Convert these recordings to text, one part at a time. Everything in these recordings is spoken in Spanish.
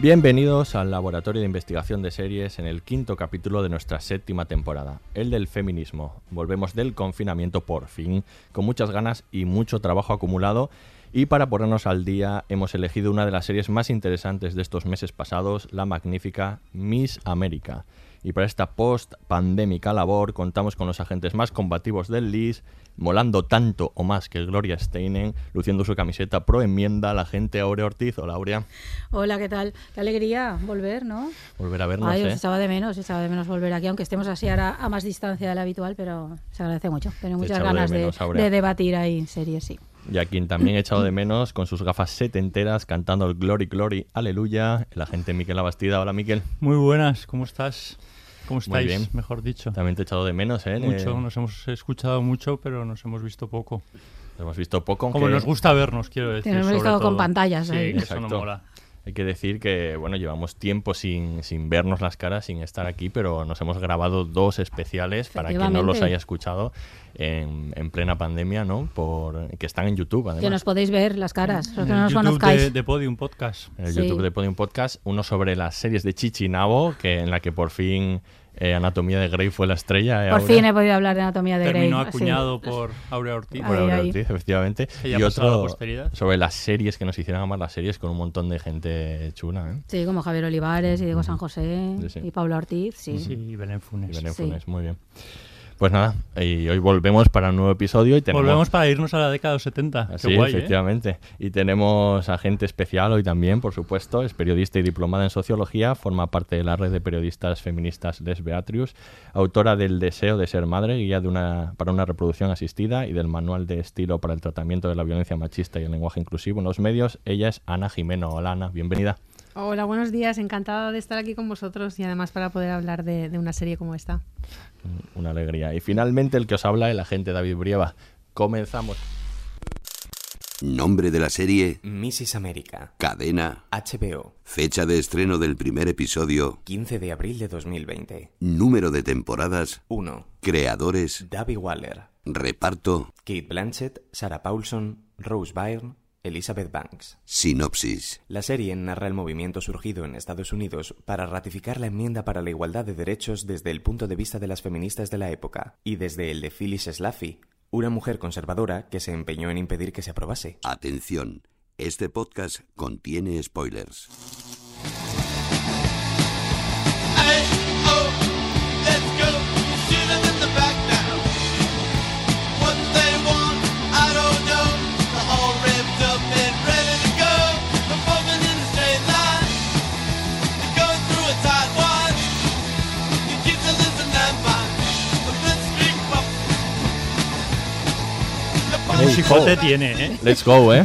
Bienvenidos al Laboratorio de Investigación de Series en el quinto capítulo de nuestra séptima temporada, el del feminismo. Volvemos del confinamiento por fin, con muchas ganas y mucho trabajo acumulado. Y para ponernos al día hemos elegido una de las series más interesantes de estos meses pasados, la magnífica Miss América. Y para esta post-pandémica labor contamos con los agentes más combativos del LIS, molando tanto o más que Gloria Steinem, luciendo su camiseta pro enmienda, la gente Aurea Ortiz. Hola Aurea. Hola, ¿qué tal? Qué alegría volver, ¿no? Volver a vernos, Ay, ¿eh? os echaba de menos, os echaba de menos volver aquí, aunque estemos así ahora a más distancia de la habitual, pero se agradece mucho. Tengo Te muchas ganas de, menos, Aurea. de debatir ahí en serie, sí. Y a quien también he echado de menos con sus gafas setenteras cantando el Glory Glory Aleluya, el agente Miquel Abastida. Hola Miquel. Muy buenas, ¿cómo estás? ¿Cómo Muy estáis? bien. Mejor dicho. También te he echado de menos, ¿eh? Mucho, Eh, nos hemos escuchado mucho, pero nos hemos visto poco. hemos visto poco. Como nos gusta vernos, quiero decir. Nos hemos estado con pantallas Sí, ahí. que eso no Exacto. mola. Hay que decir que, bueno, llevamos tiempo sin, sin vernos las caras, sin estar aquí, pero nos hemos grabado dos especiales para quien no los haya escuchado en, en plena pandemia, ¿no? Por, que están en YouTube, además. Que nos podéis ver las caras, que no nos YouTube conozcáis. de, de Podium Podcast. en el Sí. YouTube de Podium Podcast, uno sobre las series de Chichi Nabo, que en la que por fin eh, Anatomía de Grey fue la estrella. ¿eh, Por fin he podido hablar de Anatomía de Grey. Terminó acuñado por Aurea Ortiz. Por Aurea. Ortiz, efectivamente. Y la otro sobre las series que nos hicieran amar las series con un montón de gente chula. ¿eh? Sí, como Javier Olivares y Diego San José Sí, sí. y Pablo Ortiz, sí. Sí, y Belén Funes. Y Belén Sí. Funes, muy bien. Pues nada, y hoy volvemos para un nuevo episodio y tenemos... Volvemos para irnos a la década de los 70. Sí, ¿eh? efectivamente. Y tenemos a gente especial hoy también, por supuesto. Es periodista y diplomada en sociología, forma parte de la red de periodistas feministas Les Beatrius, autora del Deseo de ser madre, guía de una, para una reproducción asistida y del manual de estilo para el tratamiento de la violencia machista y el lenguaje inclusivo en los medios. Ella es Ana Jimeno. Hola Ana, bienvenida. Hola, buenos días. Encantada de estar aquí con vosotros y además para poder hablar de, de una serie como esta. Una alegría. Y finalmente el que os habla, el agente David Brieva. Comenzamos. Nombre de la serie, Mrs. América, cadena, HBO, fecha de estreno del primer episodio, 15 de abril de 2020. número de temporadas, 1. creadores, Davy Waller, reparto, Kate Blanchett, Sarah Paulson, Rose Byrne, Elizabeth Banks. sinopsis. La serie narra el movimiento surgido en Estados Unidos para ratificar la enmienda para la igualdad de derechos desde el punto de vista de las feministas de la época y desde el de Phyllis Schlafly, una mujer conservadora que se empeñó en impedir que se aprobase. Atención, este podcast contiene spoilers. Chicote tiene, ¿eh? Let's go, ¿eh?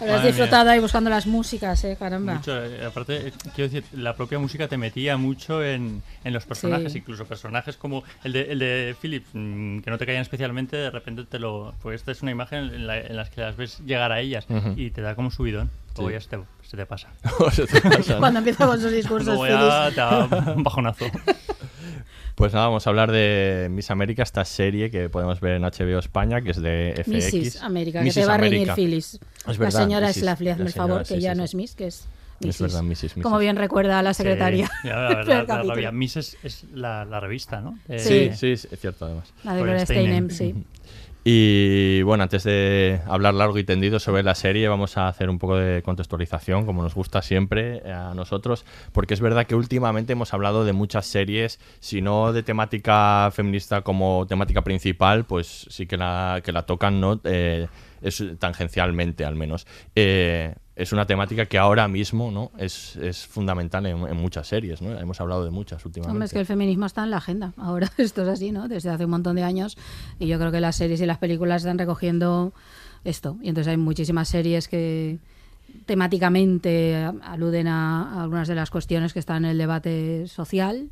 Habrás disfrutado ahí buscando las músicas, eh, caramba. Mucho, eh, aparte, eh, quiero decir, la propia música te metía mucho en, en los personajes, Sí. incluso personajes como el de, el de Philip, mm, que no te caían especialmente, de repente te lo. Pues esta es una imagen en, la, en las que las ves llegar a ellas Ujú. y te da como subidón. Sí. ya se te, se te pasa. Se te pasa, ¿no? Cuando empieza con sus discursos, ya un bajonazo. Pues nada, vamos a hablar de Miss América, esta serie que podemos ver en HBO España, que es de FX. Mrs. América, que Mrs. te va a reñir. Phyllis. Es la verdad, señora Mrs. Slaffley, hazme la el favor, señora, que sí, ya sí, no es Miss, que es Es Mrs. verdad, Mrs. Como bien recuerda la secretaria. Sí, ya, la, la- la- la- la- Miss es, es la, la revista, ¿no? Eh, Sí, Sí. es es cierto además. La de Gloria Steinem. sí. Y bueno, antes de hablar largo y tendido sobre la serie, vamos a hacer un poco de contextualización, como nos gusta siempre eh, a nosotros, porque es verdad que últimamente hemos hablado de muchas series, si no de temática feminista como temática principal, pues sí que la, que la tocan, ¿no? Eh, es tangencialmente al menos. Eh, es una temática que ahora mismo ¿no? es, es fundamental en, en muchas series, ¿no? Hemos hablado de muchas últimamente. Hombre, es que el feminismo está en la agenda. Ahora esto es así, ¿no? Desde hace un montón de años. Y yo creo que las series y las películas están recogiendo esto. Y entonces hay muchísimas series que temáticamente aluden a, a algunas de las cuestiones que están en el debate social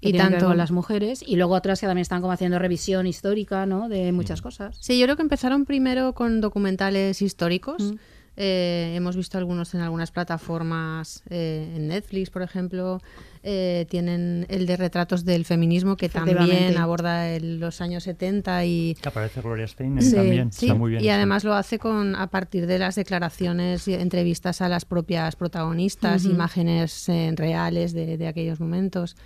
y tanto. con las mujeres y luego otras que también están como haciendo revisión histórica ¿no? de muchas cosas Sí, yo creo que empezaron primero con documentales históricos. Mm. Eh, hemos visto algunos en algunas plataformas, eh, en Netflix, por ejemplo. Eh, tienen el de retratos del feminismo, que también aborda el- los años 70 y, Que aparece Gloria Steinem Sí, también. Sí, Está muy bien. y eso. además lo hace con a partir de las declaraciones y entrevistas a las propias protagonistas, Ujú. imágenes eh, reales de, de aquellos momentos.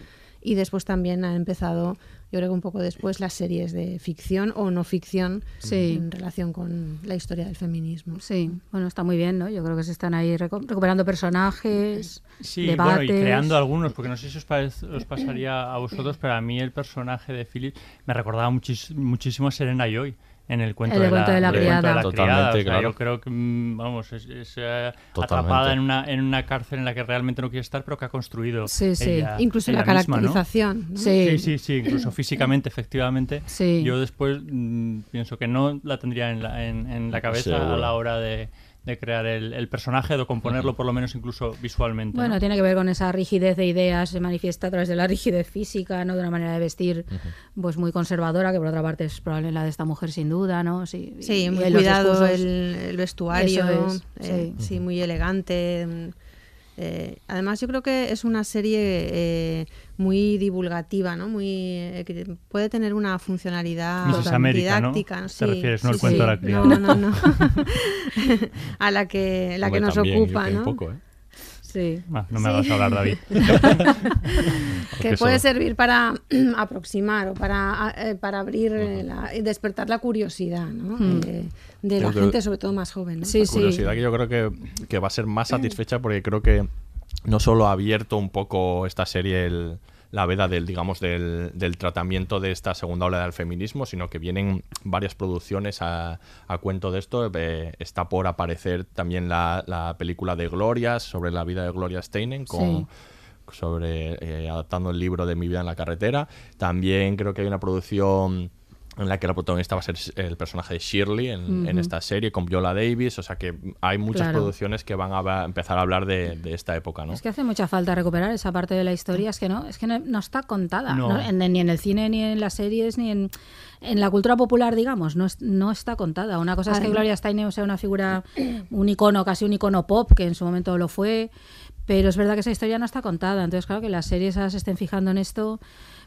Y después también ha empezado, yo creo que un poco después, las series de ficción o no ficción Sí. en relación con la historia del feminismo. sí bueno está muy bien no yo creo que se están ahí recuperando personajes Sí, debates bueno, y creando algunos, porque no sé si os, os pasaría a vosotros, pero a mí el personaje de Philip me recordaba muchísimo a Serena Joy en el cuento, El de, cuento de la el cuento de criada. la Totalmente, criada. O sea, claro. Yo creo que, mm, vamos, es, es, eh, Totalmente. atrapada en una, en una cárcel en la que realmente no quiere estar, pero que ha construido Sí, sí. ella- Incluso la ella misma, ¿no? caracterización. ¿no? sí Sí, sí, sí, incluso físicamente, efectivamente. Sí. Yo después mm, pienso que no la tendría en la, en, en la cabeza a la hora de, de crear el, el personaje, de componerlo por lo menos incluso visualmente. ¿no? Bueno, tiene que ver con esa rigidez de ideas, se manifiesta a través de la rigidez física, ¿no? De una manera de vestir pues muy conservadora, que por otra parte es probable la de esta mujer sin duda, ¿no? Sí, y- Sí, y muy los cuidado discursos- el, el vestuario, es, eh, sí. sí, muy elegante. mm, eh, además, yo creo que es una serie eh, muy divulgativa, ¿no? Muy eh, que puede tener una funcionalidad. América, ¿no? didáctica. Te sí, refieres, no sí, el cuento sí. de la criada. No, no, no. a la que la que nos también, ocupa, ¿no? Un poco, ¿eh? Sí. Ah, no me Sí. hagas hablar, David. que puede eso- servir para aproximar o para, eh, para abrir la- y despertar la curiosidad ¿no? Hmm. De la gente, sobre todo más joven. ¿no? Sí, sí. curiosidad que yo creo que, que va a ser más satisfecha porque creo que no solo ha abierto un poco esta serie el- la veda del digamos del, del tratamiento de esta segunda ola del feminismo sino que vienen varias producciones a, a cuento de esto Eh, está por aparecer también la, la película de Glorias sobre la vida de Gloria Steinem con Sí. sobre eh, adaptando el libro de Mi vida en la carretera. También creo que hay una producción en la que la protagonista va a ser el personaje de Shirley en, en Ujú. esta serie con Viola Davis, o sea que hay muchas Claro. producciones que van a va- empezar a hablar de, de esta época, ¿no? Es que hace mucha falta recuperar esa parte de la historia, es que no, es que no, no está contada, No. ¿no? En- ni en el cine, ni en las series, ni en, en la cultura popular, digamos, no, es- no está contada. Una cosa es que Gloria Steinem sea una figura, un icono, casi un icono pop, que en su momento lo fue, pero es verdad que esa historia no está contada. Entonces, claro, que las series ahora se estén fijando en esto,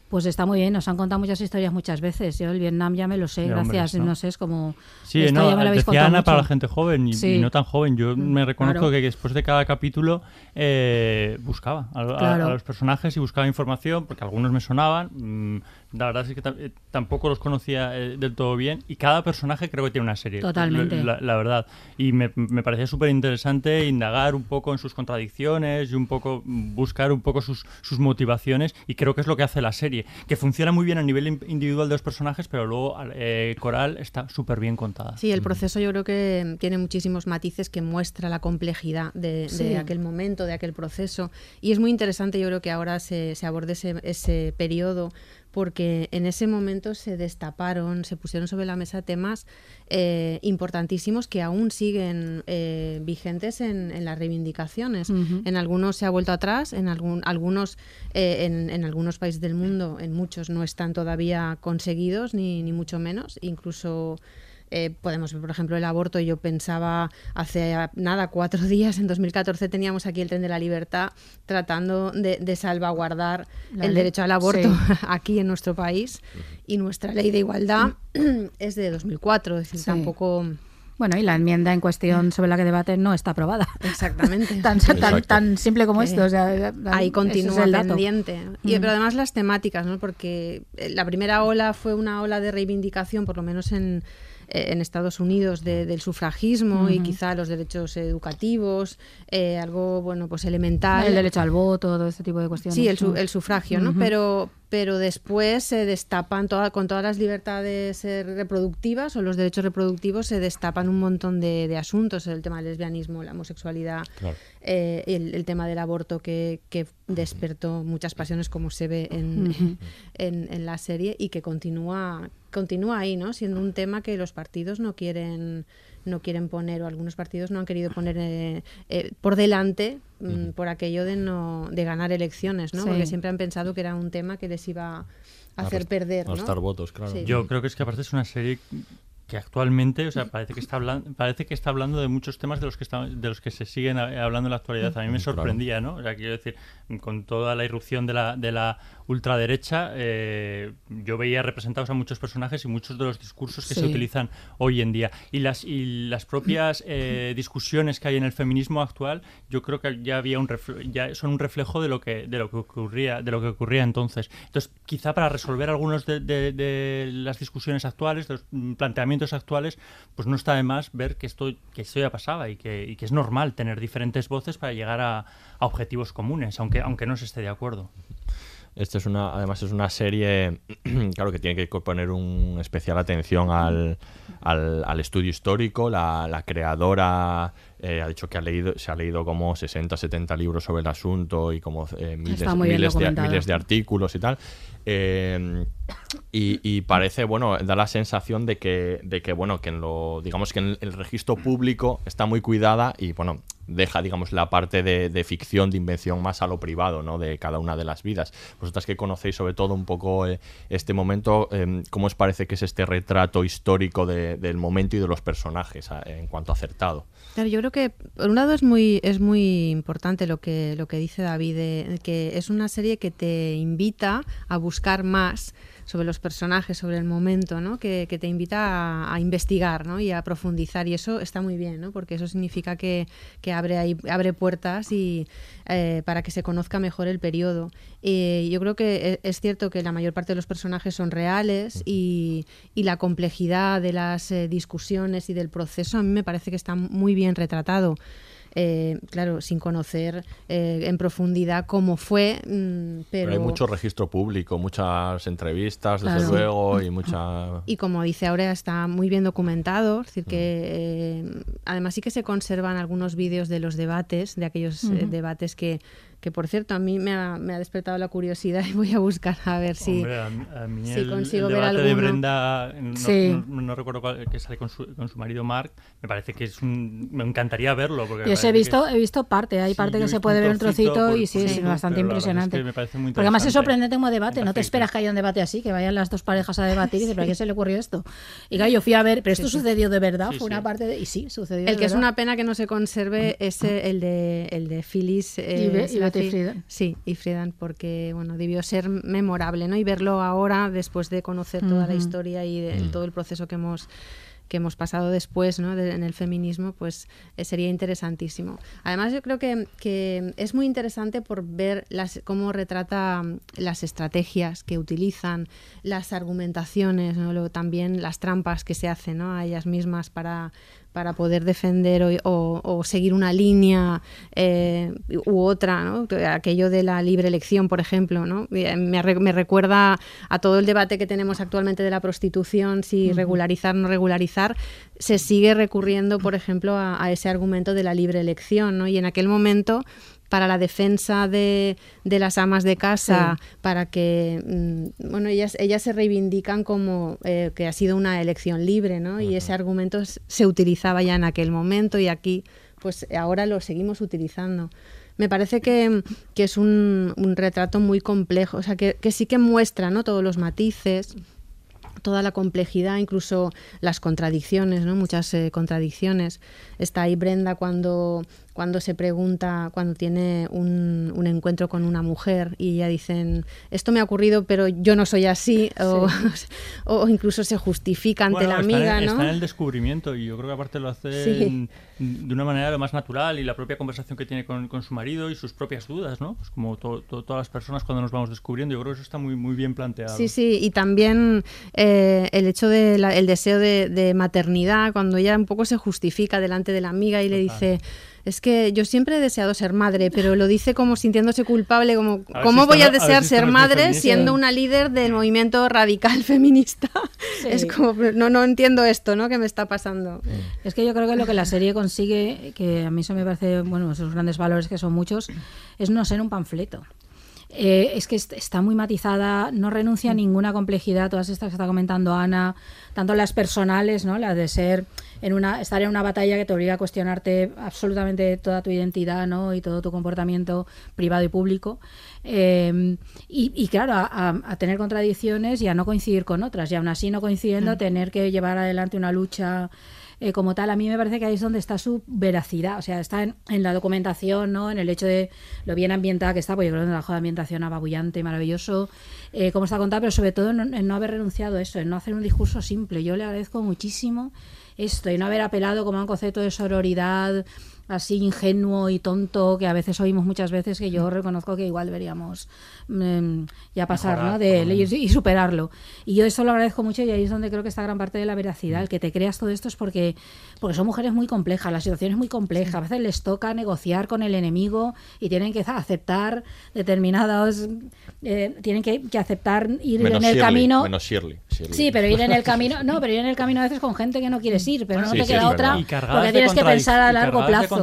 pues está muy bien. Nos han contado muchas historias muchas veces. Yo el Vietnam ya me lo sé, gracias. ¿no? no sé, es como... Sí, no, ya me la habéis decía contado Ana para la gente joven y, Sí. y no tan joven. Yo me reconozco claro. que después de cada capítulo eh, buscaba a, a- Claro. a los personajes y buscaba información porque algunos me sonaban. mm, la verdad es que eh, tampoco los conocía eh, del todo bien y cada personaje creo que tiene una serie. Totalmente. La, la verdad. Y me, me parecía súper interesante indagar un poco en sus contradicciones y un poco buscar un poco sus, sus motivaciones y creo que es lo que hace la serie. Que funciona muy bien a nivel in- individual de los personajes, pero luego eh, Coral está súper bien contada. Sí, el proceso yo creo que tiene muchísimos matices que muestra la complejidad de, de Sí. aquel momento, de aquel proceso. Y es muy interesante yo creo que ahora se, se aborde ese, ese periodo porque en ese momento se destaparon, se pusieron sobre la mesa temas eh, importantísimos que aún siguen eh, vigentes en, en las reivindicaciones. En algunos se ha vuelto atrás, en algún, algunos eh, en, en algunos países del mundo, en muchos no están todavía conseguidos, ni, ni mucho menos. Incluso eh, podemos ver, por ejemplo, el aborto. Yo pensaba hace nada, cuatro días, en 2014 teníamos aquí el tren de la libertad tratando de, salvaguardar el derecho al aborto aquí en nuestro país y nuestra ley de igualdad es de 2004, es decir, tampoco... Bueno, y la enmienda en cuestión sobre la que debate no está aprobada. Exactamente. tan, tan, simple como esto. O sea, Ahí continúa el pendiente. Y, mm. Pero además las temáticas, ¿no? porque la primera ola fue una ola de reivindicación, por lo menos en, eh, en Estados Unidos del sufragismo y quizá los derechos educativos, eh, algo bueno pues elemental. El derecho al voto, todo este tipo de cuestiones. Sí, el, sufragio, ¿no? Pero pero después se destapan con todas las libertades eh, reproductivas o los derechos reproductivos se destapan un montón de, asuntos, el tema del lesbianismo, la homosexualidad, el, tema del aborto que, despertó muchas pasiones como se ve en, en, la serie y que continúa continúa ahí, ¿no? Siendo un tema que los partidos no quieren no quieren poner o algunos partidos no han querido poner eh, eh, por delante mm, por aquello de no de ganar elecciones, ¿no? Porque siempre han pensado que era un tema que les iba a hacer perder, ¿no? votos, claro. Yo creo que es que aparte es una serie que actualmente, o sea, parece que está hablando, parece que está hablando de muchos temas de los que de los que se siguen hablando en la actualidad. A mí me sorprendía, ¿no? O sea, quiero decir, con toda la irrupción de la, de la ultraderecha, eh, yo veía representados a muchos personajes y muchos de los discursos que se utilizan hoy en día. Y las, y las propias eh, discusiones que hay en el feminismo actual, yo creo que ya había un ya son un reflejo de lo que de lo que ocurría de lo que ocurría entonces. Entonces, quizá para resolver algunos de, de, las discusiones actuales, de los planteamientos actuales, pues no está de más ver que esto que esto ya pasaba y que, y que es normal tener diferentes voces para llegar a, a objetivos comunes, aunque aunque no se esté de acuerdo. Esta es una, además es una serie, claro, que tiene que poner un especial atención al, al, estudio histórico. La, la creadora eh, ha dicho que ha leído, se ha leído como 60, 70 libros sobre el asunto y como eh, miles, miles, de, miles, de, artículos y tal. Eh, y, parece, bueno, da la sensación de que, de que bueno, que en lo, digamos que en el registro público está muy cuidada y, bueno, deja, digamos, la parte de, ficción, de invención más a lo privado, ¿no? De cada una de las vidas. Vosotras que conocéis sobre todo un poco eh, este momento, em, ¿cómo os parece que es este retrato histórico del momento y de los personajes en cuanto acertado? Claro, yo creo que por un lado es muy es muy importante lo que lo que dice David, que es una serie que te invita a buscar más sobre los personajes, sobre el momento, ¿no? que, te invita a, investigar ¿no? y a profundizar. Y eso está muy bien, ¿no? porque eso significa que, abre, ahí, abre puertas y, eh, para que se conozca mejor el periodo. y yo creo que e, es cierto que la mayor parte de los personajes son reales y, la complejidad de las eh, discusiones y del proceso a mí me parece que está muy bien retratado. Eh, claro, sin conocer eh, en profundidad cómo fue, mm, pero... hay mucho registro público, muchas entrevistas, desde luego, y mucha... Y como dice ahora, está muy bien documentado, es decir, que eh, además sí que se conservan algunos vídeos de los debates, de aquellos debates que que por cierto a mí me ha, me ha, despertado la curiosidad y voy a buscar a ver si, si consigo ver algo. de Brenda, no, no, recuerdo cuál, que sale con su, con su, marido Mark, me parece que es un... me encantaría verlo. Porque Yo he visto, he visto parte, hay parte que se puede ver un trocito y sí, es bastante impresionante. Es me parece muy porque además es sorprendente como debate, no te esperas que haya un debate así, que vayan las dos parejas a debatir y dices, ¿pero a qué se le ocurrió esto? Y claro, yo fui a ver, pero esto sucedió de verdad, fue una parte de... Y sí, sucedió El que es una pena que no se conserve es el de, el de Phyllis eh, Sí, y Friedan, porque bueno, debió ser memorable, ¿no? Y verlo ahora, después de conocer toda la historia y de, mm. todo el proceso que hemos que hemos pasado después ¿no? en el feminismo, pues eh, sería interesantísimo. Además, yo creo que, que es muy interesante por ver las, cómo retrata mm, las estrategias que utilizan, las argumentaciones, ¿no? también las trampas que se hacen ¿no? a ellas mismas para, para poder defender o, seguir una línea eh, u otra, ¿no? aquello de la libre elección, por ejemplo, ¿no? me, recuerda a todo el debate que tenemos actualmente de la prostitución, si regularizar o no regularizar, se sigue recurriendo, por ejemplo, a, a, ese argumento de la libre elección, ¿no? y en aquel momento para la defensa de, de las amas de casa, para que, mm, bueno, ellas, ellas se reivindican como eh, que ha sido una elección libre, ¿no? Y ese argumento se utilizaba ya en aquel momento y aquí, pues ahora lo seguimos utilizando. Me parece que, que es un, un, retrato muy complejo, o sea, que, que sí que muestra, ¿no? Todos los matices, toda la complejidad, incluso las contradicciones, ¿no? Muchas eh, contradicciones. Está ahí Brenda cuando cuando se pregunta, cuando tiene un, un, encuentro con una mujer y ya dicen, esto me ha ocurrido, pero yo no soy así, o, o, incluso se justifica ante la amiga, en, ¿no? Está en el descubrimiento y yo creo que aparte lo hace sí. en, de una manera lo más natural y la propia conversación que tiene con, con su marido y sus propias dudas, ¿no? Pues como to, to, todas las personas cuando nos vamos descubriendo, yo creo que eso está muy, muy bien planteado. Sí, sí, y también eh, el hecho del de el deseo de, de, maternidad, cuando ella un poco se justifica delante de la amiga y Total. le dice es que yo siempre he deseado ser madre, pero lo dice como sintiéndose culpable, como ¿cómo si voy a desear a si ser madre siendo una líder del movimiento radical feminista? Sí. Es como, no, no entiendo esto, ¿no? ¿Qué me está pasando? Es que yo creo que lo que la serie consigue, que a mí eso me parece, bueno, esos grandes valores que son muchos, es no ser un panfleto. Eh, es que está muy matizada, no renuncia a ninguna complejidad, todas estas que está comentando Ana, tanto las personales, ¿no? las de ser en una, estar en una batalla que te obliga a cuestionarte absolutamente toda tu identidad ¿no? y todo tu comportamiento privado y público. Eh, y, y, claro, a, a, tener contradicciones y a no coincidir con otras, y aún así no coincidiendo, mm. tener que llevar adelante una lucha eh, como tal, a mí me parece que ahí es donde está su veracidad, o sea, está en, en, la documentación, ¿no? En el hecho de lo bien ambientada que está, porque yo creo que un trabajo de ambientación ababullante, maravilloso, eh, cómo está contada, pero sobre todo en, en, no haber renunciado a eso, en no hacer un discurso simple. Yo le agradezco muchísimo esto y no haber apelado como a un concepto de sororidad así ingenuo y tonto que a veces oímos muchas veces que yo reconozco que igual deberíamos mmm, ya pasar Mejorar, ¿no? de él y, y, superarlo. Y yo eso lo agradezco mucho y ahí es donde creo que está gran parte de la veracidad el que te creas todo esto es porque porque son mujeres muy complejas la situación es muy compleja. A veces les toca negociar con el enemigo y tienen que aceptar determinados eh, tienen que, que, aceptar ir menos en el Shirley, camino. menos Shirley, Shirley, sí pero ir en el camino no pero ir en el camino a veces con gente que no quieres ir pero bueno, no sí, te sí, queda otra porque tienes que pensar a largo plazo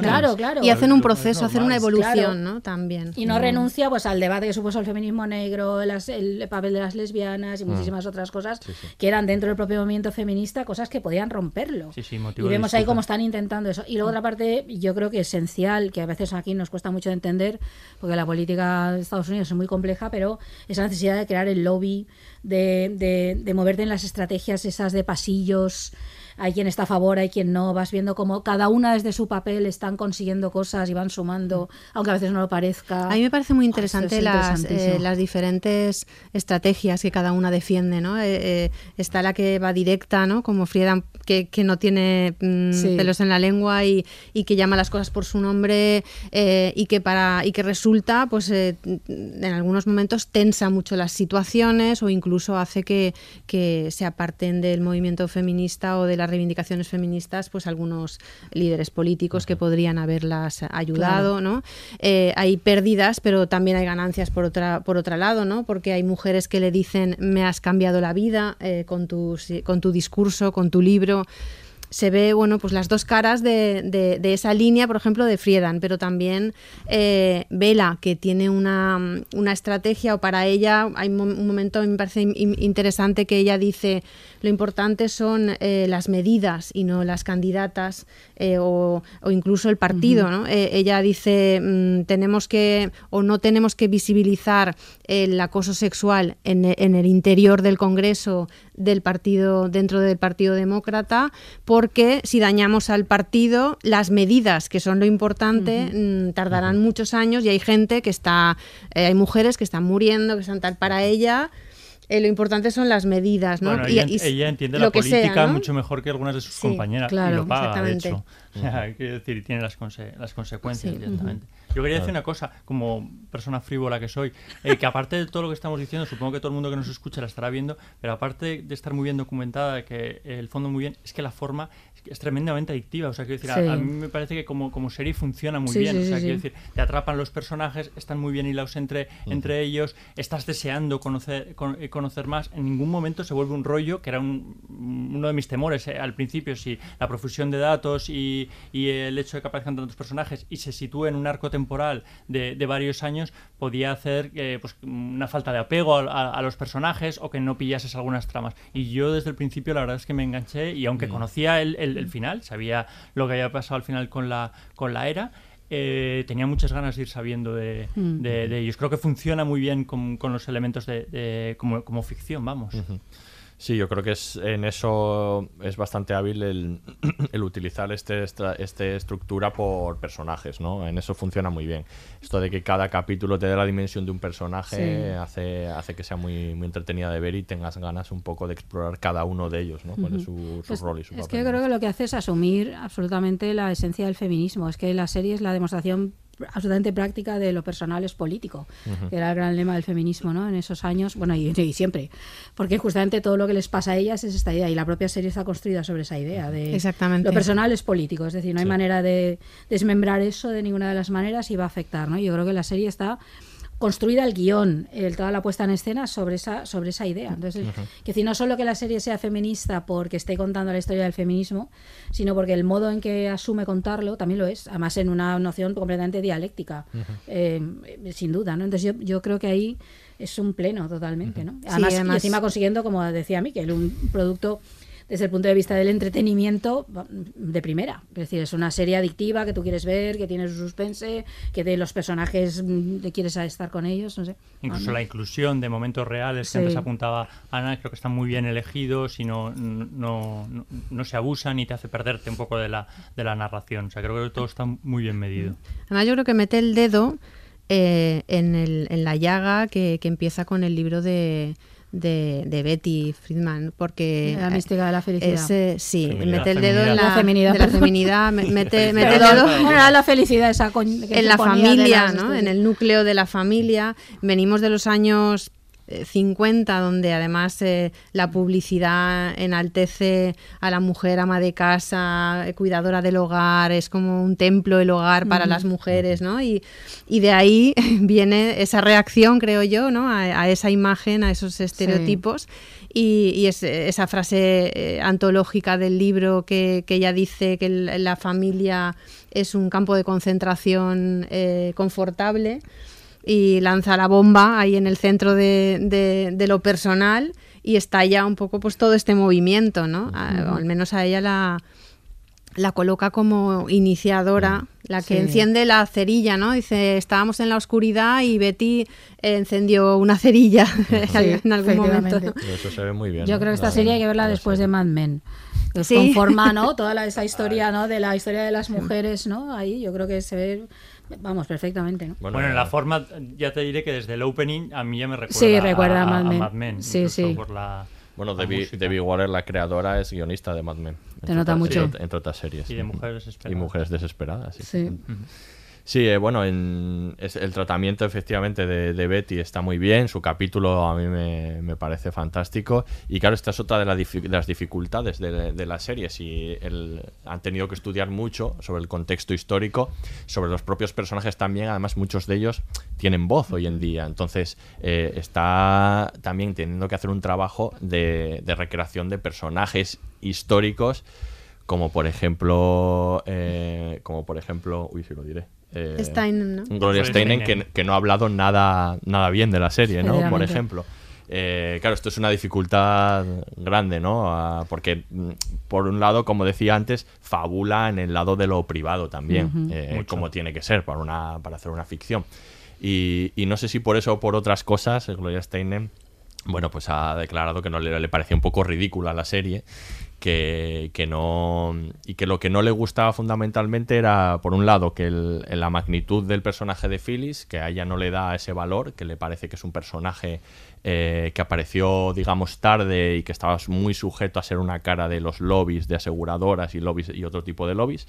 Claro, claro. Y hacen un proceso, hacen una evolución, claro. ¿no? También. Y no mm. renuncia pues al debate que supuso el feminismo negro, las, el papel de las lesbianas y mm. muchísimas otras cosas sí, sí. que eran dentro del propio movimiento feminista, cosas que podían romperlo. y vemos ahí cómo están intentando eso. Y luego otra parte, yo creo que esencial, que a veces aquí nos cuesta mucho de entender, porque la política de Estados Unidos es muy compleja, pero esa necesidad de crear el lobby, de, de, de moverte en las estrategias esas de pasillos hay quien está a favor, hay quien no, vas viendo cómo cada una desde su papel están consiguiendo cosas y van sumando, aunque a veces no lo parezca. A mí me parece muy interesante las, eh, las diferentes estrategias que cada una defiende, ¿no? Eh, eh, está la que va directa, ¿no? Como Friedan, que, que no tiene mm, sí. pelos en la lengua y, y, que llama las cosas por su nombre y, que para, y que resulta, pues en algunos momentos tensa mucho las situaciones o incluso hace que, que se aparten del movimiento feminista o de la reivindicaciones feministas, pues algunos líderes políticos que podrían haberlas ayudado, claro. ¿no? Eh, hay pérdidas, pero también hay ganancias por otra por otro lado, ¿no? Porque hay mujeres que le dicen me has cambiado la vida eh, con, tu, con tu discurso, con tu libro se ve bueno pues las dos caras de, de, de, esa línea por ejemplo de Friedan pero también eh, Vela que tiene una, una, estrategia o para ella hay un momento me parece interesante que ella dice lo importante son eh, las medidas y no las candidatas eh, o, o, incluso el partido uh -huh. ¿no? ella dice mmm, tenemos que o no tenemos que visibilizar el acoso sexual en, en el interior del Congreso del partido dentro del Partido Demócrata porque si dañamos al partido las medidas que son lo importante uh -huh. tardarán uh -huh. muchos años y hay gente que está eh, hay mujeres que están muriendo que están tal para ella eh, lo importante son las medidas, ¿no? Bueno, ella, y, ella, entiende la política sea, ¿no? mucho mejor que algunas de sus sí, compañeras claro, y lo paga, de hecho. O sea, quiero decir, tiene las, conse las consecuencias sí, directamente. Uh -huh. Yo quería decir una cosa, como persona frívola que soy, eh, que aparte de todo lo que estamos diciendo, supongo que todo el mundo que nos escucha la estará viendo, pero aparte de estar muy bien documentada, que el fondo muy bien, es que la forma es tremendamente adictiva. O sea, quiero decir, sí. a, a, mí me parece que como, como serie funciona muy sí, bien. Sí, o sea, sí, quiero decir, te atrapan los personajes, están muy bien hilados entre, uh -huh. entre ellos, estás deseando conocer, con, eh, conocer más. En ningún momento se vuelve un rollo, que era un, uno de mis temores eh, al principio, si la profusión de datos y, y, el hecho de que aparezcan tantos personajes y se sitúe en un arco temporal de, de varios años, podía hacer eh, pues, una falta de apego a, a, a, los personajes o que no pillases algunas tramas. Y yo desde el principio la verdad es que me enganché y aunque uh -huh. conocía el, el, el final, sabía lo que había pasado al final con la, con la era, eh, tenía muchas ganas de ir sabiendo de, mm. de, de, ellos. Creo que funciona muy bien con, con los elementos de, como, como, ficción, vamos. Uh -huh. Sí, yo creo que es en eso es bastante hábil el, el utilizar este, esta este estructura por personajes, ¿no? En eso funciona muy bien. Esto de que cada capítulo te dé la dimensión de un personaje Sí. hace, hace que sea muy, muy entretenida de ver y tengas ganas un poco de explorar cada uno de ellos, ¿no? Cuál es su, su Pues rol y su es papel. que yo creo que lo que hace es asumir absolutamente la esencia del feminismo. Es que la serie es la demostración absolutamente práctica de lo personal es político, que era el gran lema del feminismo ¿no? en esos años, bueno, y, y siempre, porque justamente todo lo que les pasa a ellas es esta idea, y la propia serie está construida sobre esa idea de Exactamente. lo personal es político, es decir, no hay Sí. manera de desmembrar eso de ninguna de las maneras y va a afectar, ¿no? Yo creo que la serie está construida el guion, el, toda la puesta en escena sobre esa, sobre esa idea. Entonces, que decir, no solo que la serie sea feminista porque esté contando la historia del feminismo, sino porque el modo en que asume contarlo también lo es, además en una noción completamente dialéctica, eh, sin duda. ¿no? Entonces yo, yo creo que ahí es un pleno totalmente. ¿no? Además, y además- encima consiguiendo, como decía Miquel, un producto desde el punto de vista del entretenimiento de primera. Es decir, es una serie adictiva que tú quieres ver, que tiene su suspense, que de los personajes mm, te quieres estar con ellos, no sé. Incluso Ah, la inclusión de momentos reales Sí. que antes apuntaba Ana, creo que están muy bien elegidos y no, no, no, no se abusan y te hace perderte un poco de la, de la narración. O sea, creo que todo está muy bien medido. Además, yo creo que mete el dedo eh, en, el- en la llaga que, que empieza con el libro de, de, de Betty Friedman, porque La mística de la felicidad. ese- sí, Feminidad, mete el dedo en la, La feminidad, de la feminidad, me- mete, mete el dedo bueno, la felicidad esa que en la familia, ¿no? en el núcleo de la familia. Venimos de los años eh, 50, donde además eh, la publicidad enaltece a la mujer ama de casa, eh, cuidadora del hogar, es como un templo el hogar para las mujeres, ¿no? Y, y de ahí viene esa reacción, creo yo, ¿no? A, a esa imagen, a esos estereotipos. Y, y es- esa frase eh, antológica del libro que, que ella dice que el- la familia es un campo de concentración eh, confortable y lanza la bomba ahí en el centro de, de- de lo personal y estalla un poco pues todo este movimiento, ¿no? A- o al menos a ella la, la coloca como iniciadora, la que Sí. enciende la cerilla, ¿no? Dice, estábamos en la oscuridad y Betty encendió una cerilla en algún momento. Eso se ve muy bien. Yo ¿no? creo que esta La- serie hay que verla la después de. Mad Men. Que Sí. conforma, ¿no? Toda la- esa historia, ¿no? De la historia de las mujeres, ¿no? Ahí yo creo que se ve, vamos, perfectamente, ¿no? Bueno, en la forma, ya te diré que desde el opening a mí ya me recuerda, Sí, recuerda a a, Mad Men. Sí, sí. por la, Bueno, la Debbie. Debbie Waller, la creadora, es guionista de Mad Men. Te nota otras- mucho. entre- Entre otras series. Y de Mujeres Y Desesperadas. Mujeres Desesperadas, sí. Sí. Sí, eh, bueno, en, es- el tratamiento efectivamente de, Betty está muy bien, su capítulo a mí me, parece fantástico. Y claro, esta es otra de, las dificultades de, la serie, si han tenido que estudiar mucho sobre el contexto histórico, sobre los propios personajes también, además muchos de ellos tienen voz hoy en día, entonces eh, está también teniendo que hacer un trabajo de, de recreación de personajes históricos como por ejemplo eh, como por ejemplo uy si lo diré eh, Steinem, ¿no? Gloria Gloria Steinem Steinem. que, que no ha hablado nada nada bien de la serie no por ejemplo. Eh, claro esto es una dificultad grande no Ah, porque mm, por un lado como decía antes fabula en el lado de lo privado también eh, como tiene que ser para una para hacer una ficción. Y, y no sé si por eso o por otras cosas Gloria Steinem bueno, pues ha declarado que no le, le parecía un poco ridícula la serie, que, que no y que lo que no le gustaba fundamentalmente era, por un lado, que el- la magnitud del personaje de Phyllis, que a ella no le da ese valor, que le parece que es un personaje eh, que apareció, digamos, tarde y que estaba muy sujeto a ser una cara de los lobbies de aseguradoras y lobbies y otro tipo de lobbies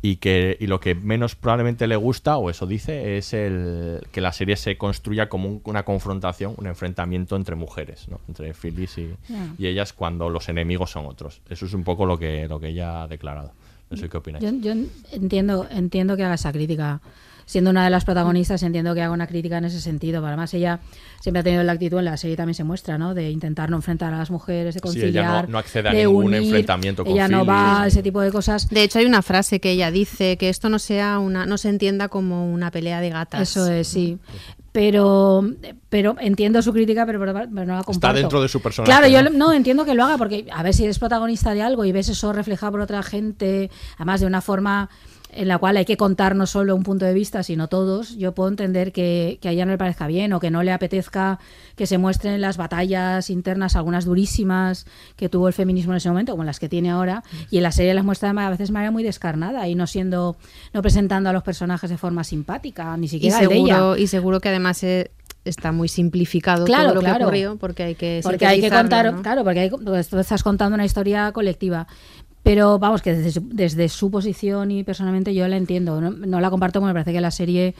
y que y lo que menos probablemente le gusta o eso dice es el que la serie se construya como un- una confrontación un enfrentamiento entre mujeres ¿no? entre Phyllis y, ellas cuando los enemigos son otros eso es un poco lo que lo que ella ha declarado no sé qué opináis Yo, yo entiendo, entiendo que haga esa crítica. Siendo una de las protagonistas, entiendo que haga una crítica en ese sentido. Pero además, ella siempre ha tenido la actitud, en la serie también se muestra, ¿no? De intentar no enfrentar a las mujeres, de Sí, ella no- conciliar. no accede a de ningún unir. enfrentamiento con Ella no va a ese tipo de cosas. De hecho, hay una frase que ella dice que esto no sea una, no se entienda como una pelea de gatas. Eso es, sí. Pero, pero entiendo su crítica, pero, pero no la comparto. dentro de su personaje, Claro, yo ¿no? no entiendo que lo haga, porque a ver si eres protagonista de algo y ves eso reflejado por otra gente, además de una forma en la cual hay que contar no solo un punto de vista, sino todos, yo puedo entender que, que a ella no le parezca bien o que no le apetezca que se muestren las batallas internas, algunas durísimas que tuvo el feminismo en ese momento, como las que tiene ahora, y en la serie las muestra a veces de manera muy descarnada y no siendo, no presentando a los personajes de forma simpática, ni Y siquiera de ella. y seguro que además eh, está muy simplificado Claro, todo lo claro. que ocurrió porque hay que Porque hay que contar, ¿no? claro, porque hay- pues tú estás contando una historia colectiva. Pero vamos, que desde, su- desde su posición y personalmente yo la entiendo. No, no la comparto porque me parece que la serie,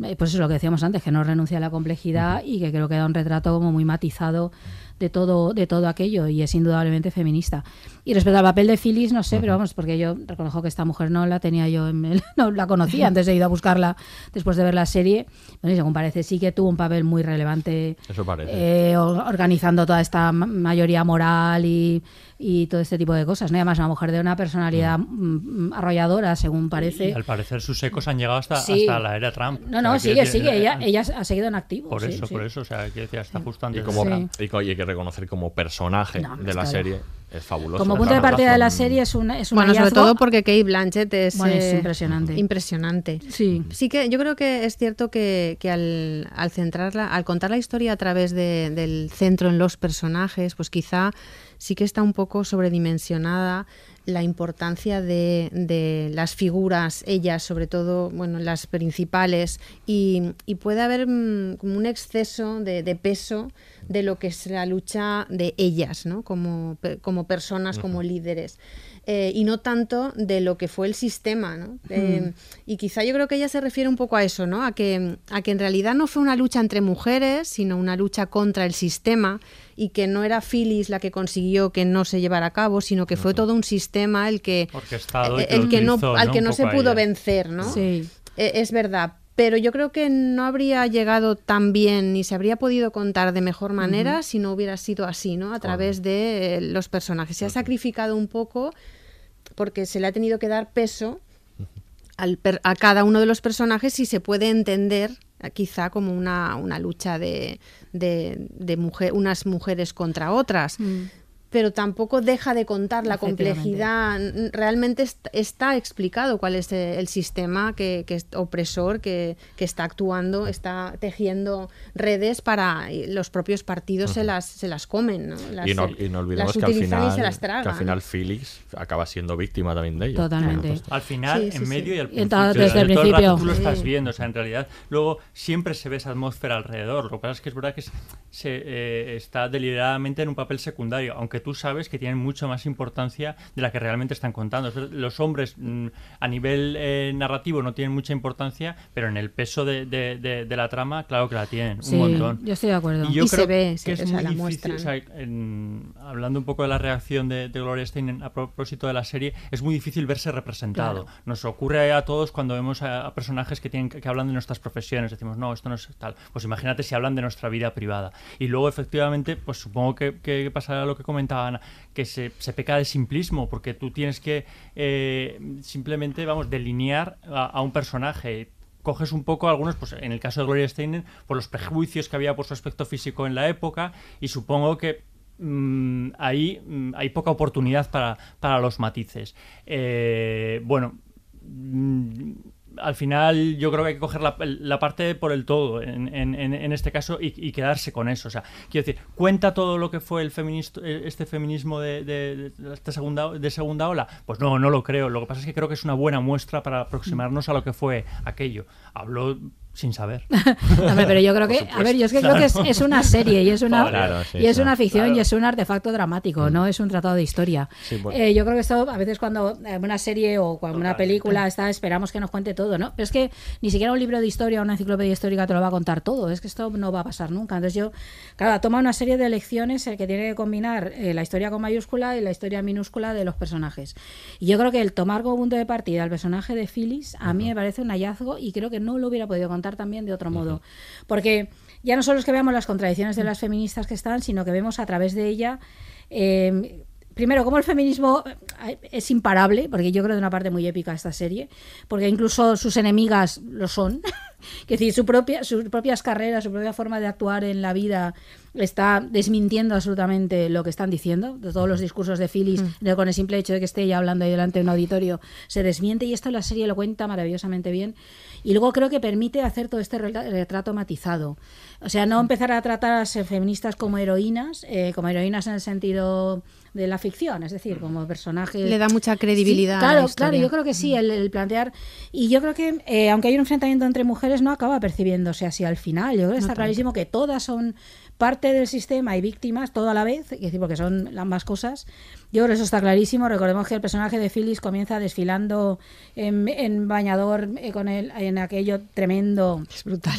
eh, pues eso es lo que decíamos antes, que no renuncia a la complejidad y que creo que da un retrato como muy matizado de todo, de todo aquello y es indudablemente feminista. Y respecto al papel de Phyllis, no sé, pero vamos, porque yo reconozco que esta mujer no la tenía yo, en el- no la conocía antes de ir a buscarla después de ver la serie. Bueno, y según parece sí que tuvo un papel muy relevante Eso parece. eh, or- organizando toda esta ma- mayoría moral y, y todo este tipo de cosas. ¿no? Y además, una mujer de una personalidad mm, arrolladora, según Y parece. al parecer sus ecos han llegado hasta, Sí. hasta la era Trump. No, O no, sea, sigue, sigue. eh, Ella, han- ella ha seguido en activo. Por sí, eso, sí. por eso. O sea, decir, está justo antes Y como y, y hay que reconocer como personaje No, de la serie es fabuloso. Como punto de partida de la serie es una es un Bueno, sobre todo porque Kate Blanchett es, Bueno, es eh, impresionante. impresionante. Sí. Sí que yo creo que es cierto que, que al, al centrarla, al contar la historia a través de- del centro en los personajes, pues quizá sí que está un poco sobredimensionada la importancia de, de las figuras, ellas sobre todo, bueno, las principales, y, y puede haber mm, como un exceso de, de peso de lo que es la lucha de ellas, ¿no? Como, como personas, como líderes. Eh, y no tanto de lo que fue el sistema, ¿no? Eh, Y quizá yo creo que ella se refiere un poco a eso, ¿no? A que, a que en realidad no fue una lucha entre mujeres, sino una lucha contra el sistema y que no era Phyllis la que consiguió que no se llevara a cabo, sino que fue todo un sistema el que, Orquestado y eh, que el que no, al ¿no? que no se pudo ella. vencer, ¿no? Sí. Eh, es verdad. Pero yo creo que no habría llegado tan bien ni se habría podido contar de mejor manera si no hubiera sido así, ¿no? A través de eh, los personajes. Se ha sacrificado un poco porque se le ha tenido que dar peso al per- a cada uno de los personajes y se puede entender eh, quizá como una, una lucha de, de, de mujer, unas mujeres contra otras. Pero tampoco deja de contar la complejidad. Realmente est- está explicado cuál es eh, el sistema que, que es opresor, que, que está actuando, está tejiendo redes para y los propios partidos se las se las comen, ¿no? Las, Y no, eh, y no olvidemos las que al, utilizan final, y se las que al tragan. final Félix acaba siendo víctima también de ello. Totalmente. Al final, Sí, sí, en sí. medio y al principio. desde el todo rato principio. tú lo estás viendo, o sea, en realidad. Luego siempre se ve esa atmósfera alrededor. Lo que pasa es que es verdad que se, se, eh, está deliberadamente en un papel secundario, aunque tú sabes que tienen mucho más importancia de la que realmente están contando. Los hombres mm, a nivel eh, narrativo no tienen mucha importancia, pero en el peso de, de- de- de la trama, claro que la tienen, Sí, un montón. yo estoy de acuerdo. Y yo Y se creo ve, se- que es o sea, muy la muestran. o sea, en- hablando un poco de la reacción de, de Gloria Steinem a propósito de la serie, es muy difícil verse representado. Claro. Nos ocurre a todos cuando vemos a, a personajes que tienen que, hablan de nuestras profesiones, decimos, no, esto no es tal. Pues imagínate si hablan de nuestra vida privada. Y luego, efectivamente, pues supongo que, que pasará lo que que se, se peca de simplismo, porque tú tienes que eh, simplemente, vamos, delinear a, a un personaje coges un poco algunos, pues en el caso de Gloria Steinem, por los prejuicios que había por su aspecto físico en la época, y supongo que mm, ahí mm, hay poca oportunidad para, para los matices. Eh, bueno, mm, al final yo creo que hay que coger la, la parte por el todo en, en- en- este caso y, quedarse con eso. O sea, quiero decir, cuenta todo lo que fue el eh, este feminismo de, de- de esta segunda, de segunda ola. Pues no, no lo creo. Lo que pasa es que creo que es una buena muestra para aproximarnos a lo que fue aquello. Hablo sin saber. Hombre, pero yo creo que, a ver, yo es que creo que es, es una serie y es una, Claro, sí, y es claro. una ficción Claro. y es un artefacto dramático, no es un tratado de historia. Sí, bueno. Eh, yo creo que esto, a veces cuando eh, una serie o cuando una película está, esperamos que nos cuente todo, ¿no? Pero es que ni siquiera un libro de historia o una enciclopedia histórica te lo va a contar todo, es que esto no va a pasar nunca. Entonces yo, claro, toma una serie de lecciones el que tiene que combinar eh, la historia con mayúscula y la historia minúscula de los personajes. Y yo creo que el tomar como punto de partida al personaje de Phyllis, a mí me parece un hallazgo y creo que no lo hubiera podido contar también de otro modo. Porque ya no solo es que veamos las contradicciones de las feministas que están, sino que vemos a través de ella. eh, Primero, cómo el feminismo eh, es imparable, porque yo creo de una parte muy épica esta serie, porque incluso sus enemigas lo son, que decir, su propia, sus propias carreras, su propia forma de actuar en la vida está desmintiendo absolutamente lo que están diciendo, de todos los discursos de Phyllis, Mm. con el simple hecho de que esté ella hablando ahí delante de un auditorio, se desmiente. Y esto la serie lo cuenta maravillosamente bien. Y luego creo que permite hacer todo este retrato matizado. O sea, no empezar a tratar a las feministas como heroínas, eh, como heroínas en el sentido de la ficción, es decir, como personajes... Le da mucha credibilidad Sí, a la claro, claro, yo creo que sí, el, el plantear... Y yo creo que, eh, aunque hay un enfrentamiento entre mujeres, no acaba percibiéndose así al final. Yo creo que está clarísimo que todas son parte del sistema y víctimas, todo a la vez, es decir, porque son ambas cosas. Yo creo que eso está clarísimo. Recordemos que el personaje de Phyllis comienza desfilando en, en bañador eh, con el, en aquello tremendo,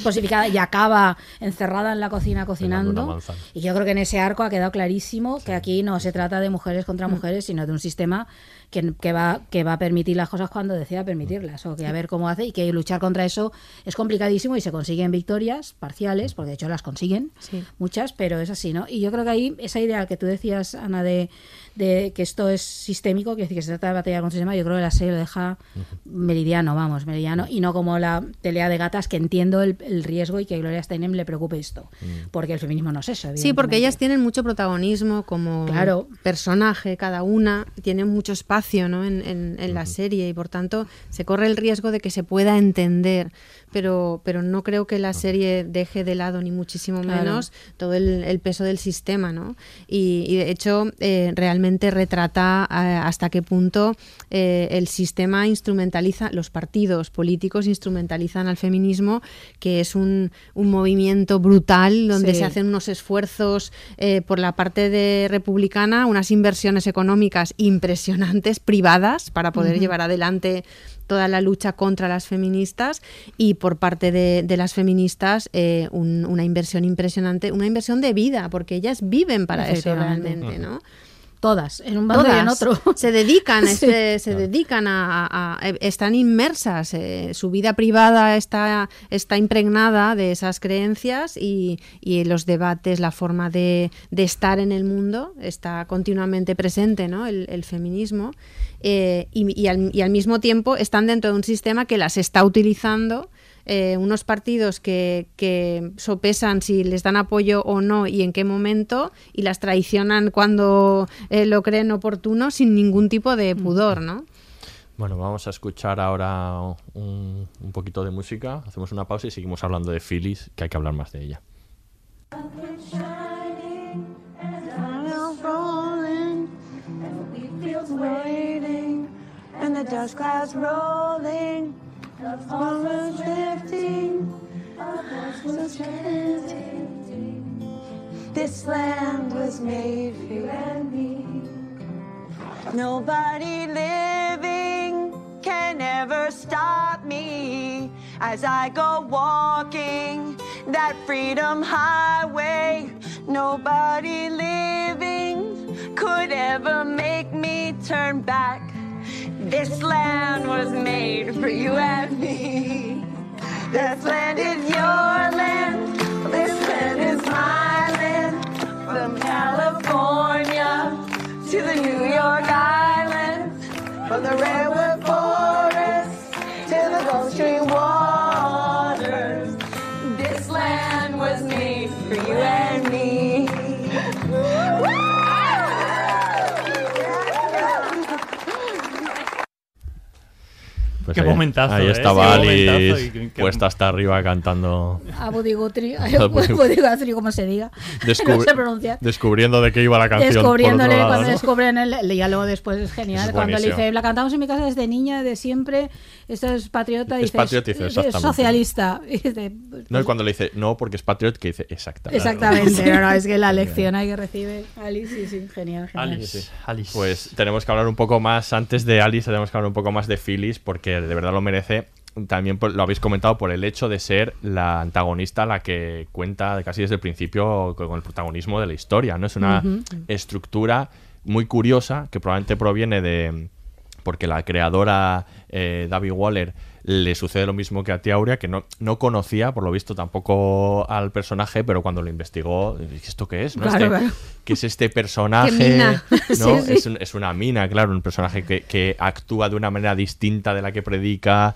cosificada, y acaba encerrada en la cocina cocinando. Y yo creo que en ese arco ha quedado clarísimo que aquí no se trata de mujeres contra mujeres, sino de un sistema que, que va, que va a permitir las cosas cuando decida permitirlas, o que a ver cómo hace, y que luchar contra eso es complicadísimo y se consiguen victorias parciales, porque de hecho las consiguen Sí. muchas, pero es así, ¿no? Y yo creo que ahí esa idea que tú decías, Ana, de, de que esto es sistémico, que decir que se trata de batallar con un sistema, yo creo que la serie lo deja meridiano, vamos, meridiano, y no como la pelea de gatas, que entiendo el, el riesgo y que a Gloria Steinem le preocupe esto, porque el feminismo no es eso. Sí, porque ellas tienen mucho protagonismo como Claro. personaje, cada una, tienen mucho espacio ¿no? en, en- en la serie y por tanto se corre el riesgo de que se pueda entender, pero, pero no creo que la serie deje de lado ni muchísimo Claro. menos todo el, el peso del sistema. ¿no? Y, y, de hecho eh, realmente retrata eh, hasta qué punto eh, el sistema instrumentaliza, los partidos políticos instrumentalizan al feminismo, que es un, un movimiento brutal donde Sí. se hacen unos esfuerzos eh, por la parte de republicana, unas inversiones económicas impresionantes, privadas, para poder llevar adelante toda la lucha contra las feministas y por parte de, de las feministas eh, un- una inversión impresionante, una inversión de vida, porque ellas viven para eso realmente, ¿no? Todas, en un bando y en otro. se dedican, Sí. este, se dedican a, a- a- están inmersas, eh, su vida privada está, está impregnada de esas creencias y, y los debates, la forma de, de estar en el mundo está continuamente presente, ¿no? El, el feminismo eh, y, y al, y al mismo tiempo están dentro de un sistema que las está utilizando. Eh, unos partidos que, que sopesan si les dan apoyo o no y en qué momento y las traicionan cuando eh, lo creen oportuno sin ningún tipo de pudor, ¿no? Bueno, vamos a escuchar ahora un, un poquito de música, hacemos una pausa y seguimos hablando de Phyllis, que hay que hablar más de ella. and the dust clouds rolling, the forest drifting, was chanting. This land was made for you and me. Nobody living can ever stop me as I go walking that freedom highway. Nobody living could ever make me turn back. This land was made for you and me. This land is your land. This land is my land. From California to the New York Islands. From the redwood forest to the Gulf Stream waters. Pues Qué ahí, momentazo, Ahí ¿eh? estaba Alice y qué- qué- puesta hasta arriba cantando, A Guthrie, como se diga. descubri- no sé pronunciar. descubriendo de qué iba la canción. Descubriéndole lado, cuando ¿no? descubren el, el diálogo después es genial. Es cuando le dice, la cantamos en mi casa desde niña, de siempre. Esto es patriota. Es patriota, dice, socialista. Y dice, No, y cuando le dice no, porque es patriot, que dice exactamente. Exactamente, no, no, es que la lección ahí que recibe Alice, sí, sí, genial, genial. Alice, Alice. Pues tenemos que hablar un poco más, antes de Alice, tenemos que hablar un poco más de Phyllis, porque de verdad lo merece. También por- lo habéis comentado por el hecho de ser la antagonista la que cuenta casi desde el principio con el protagonismo de la historia. ¿no? Es una estructura muy curiosa que probablemente proviene de. Porque la creadora eh, David Waller le sucede lo mismo que a Tia Aurea, que no, no conocía, por lo visto, tampoco al personaje, pero cuando lo investigó, ¿esto qué es? ¿no? Claro, Este- claro. ¿Qué es este personaje? ¿no? Sí, sí. Es, es una mina, claro, un personaje que, que actúa de una manera distinta de la que predica,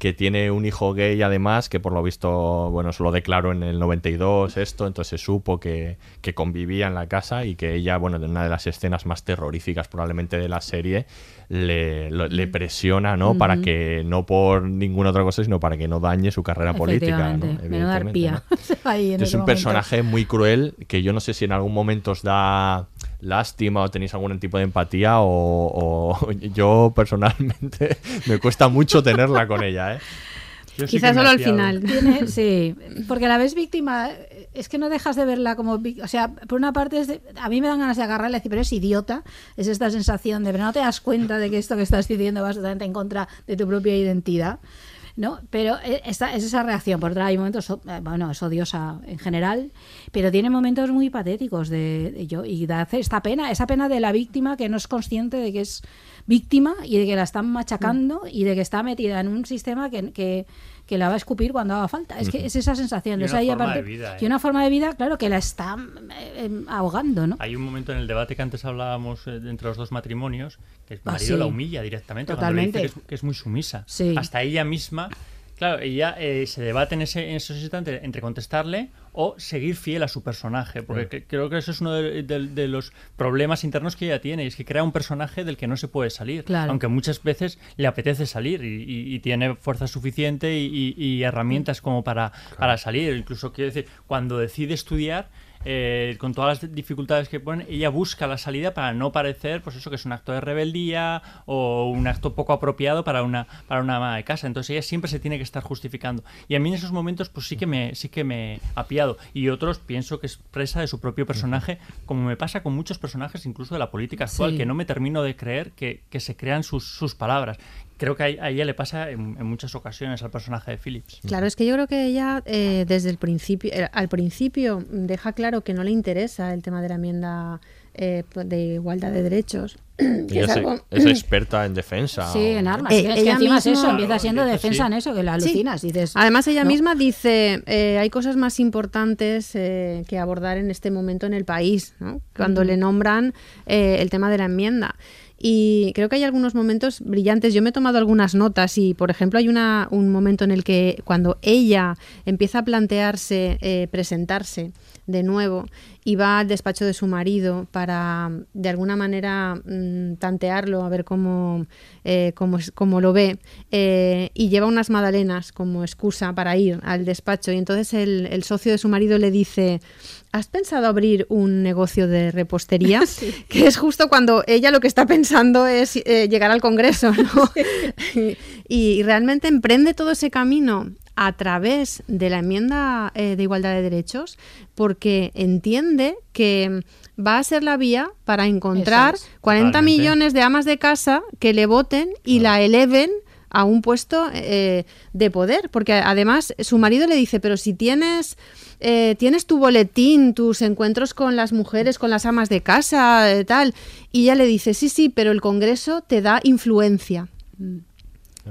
que tiene un hijo gay además, que por lo visto, bueno, se lo declaró en el 92 esto, entonces se supo que, que convivía en la casa y que ella, bueno, en una de las escenas más terroríficas probablemente de la serie, le, lo- le presiona, ¿no? Para que, no por ninguna otra cosa, sino para que no dañe su carrera política, ¿no? Evidentemente. Ahí en es un momento. personaje muy cruel que yo no sé si en algún momento os da lástima o tenéis algún tipo de empatía o, o yo personalmente me cuesta mucho tenerla con ella, ¿eh? Quizás solo al final. Tiene- sí, porque a la vez víctima, es que no dejas de verla como víctima. O sea, por una parte, es de- a mí me dan ganas de agarrarle y decir, pero es idiota. Es esta sensación de, pero no te das cuenta de que esto que estás diciendo va totalmente en contra de tu propia identidad. ¿No? Pero eh, esta, es esa reacción. Por otra, hay momentos, eh, bueno, es odiosa en general, pero tiene momentos muy patéticos de, de yo y da esta pena, esa pena de la víctima que no es consciente de que es víctima y de que la están machacando y de que está metida en un sistema que, que, que la va a escupir cuando haga falta. Es que es esa sensación. Y O sea, una y forma aparte- de vida, y ¿eh? una forma de vida, claro, que la está eh, eh, ahogando, ¿no? Hay un momento en el debate que antes hablábamos eh, entre los dos matrimonios que el Ah, marido sí. la humilla directamente cuando Totalmente. le dice que es, que es muy sumisa. Sí. Hasta ella misma, claro, ella eh, se debate en, ese, en esos instantes entre contestarle o seguir fiel a su personaje, porque Claro. creo que eso es uno de, de- de los problemas internos que ella tiene, y es que crea un personaje del que no se puede salir, Claro. aunque muchas veces le apetece salir y, y- y tiene fuerza suficiente y, y- y herramientas como para, para salir, incluso quiero decir, cuando decide estudiar, eh, con todas las dificultades que ponen, ella busca la salida para no parecer, pues eso, que es un acto de rebeldía o un acto poco apropiado para una, para una ama de casa. Entonces ella siempre se tiene que estar justificando. Y a mí en esos momentos, pues sí que me, sí que me ha pillado. Y otros pienso que es presa de su propio personaje, como me pasa con muchos personajes, incluso de la política actual, Sí. que no me termino de creer que, que se crean sus, sus palabras. Creo que a, a ella le pasa en, en muchas ocasiones al personaje de Phillips. Claro, es que yo creo que ella eh, desde el principio, eh, al principio deja claro que no le interesa el tema de la enmienda eh, de igualdad de derechos. que Ella es es, algo- es experta en defensa. Sí, en armas. Eh, es que encima es eso, empieza siendo Claro, defensa sí. en eso, que la Sí. alucinas. Dices, Además, ella ¿no? misma dice, eh, hay cosas más importantes eh, que abordar en este momento en el país, ¿no? cuando le nombran eh, el tema de la enmienda. Y creo que hay algunos momentos brillantes. Yo me he tomado algunas notas y, por ejemplo, hay una, un momento en el que cuando ella empieza a plantearse eh, presentarse de nuevo y va al despacho de su marido para, de alguna manera, mm, tantearlo, a ver cómo, eh, cómo, es- cómo lo ve, eh, y lleva unas magdalenas como excusa para ir al despacho. Y entonces el, el socio de su marido le dice, ¿has pensado abrir un negocio de repostería? Que es justo cuando ella lo que está pensando es eh, llegar al Congreso, ¿no? y, y realmente emprende todo ese camino a través de la enmienda eh, de igualdad de derechos porque entiende que va a ser la vía para encontrar es. 40 Totalmente. millones de amas de casa que le voten y la eleven a un puesto eh, de poder, porque además su marido le dice, pero si tienes, eh, tienes tu boletín, tus encuentros con las mujeres, con las amas de casa, eh, tal, y ella le dice, sí, sí, pero el Congreso te da influencia.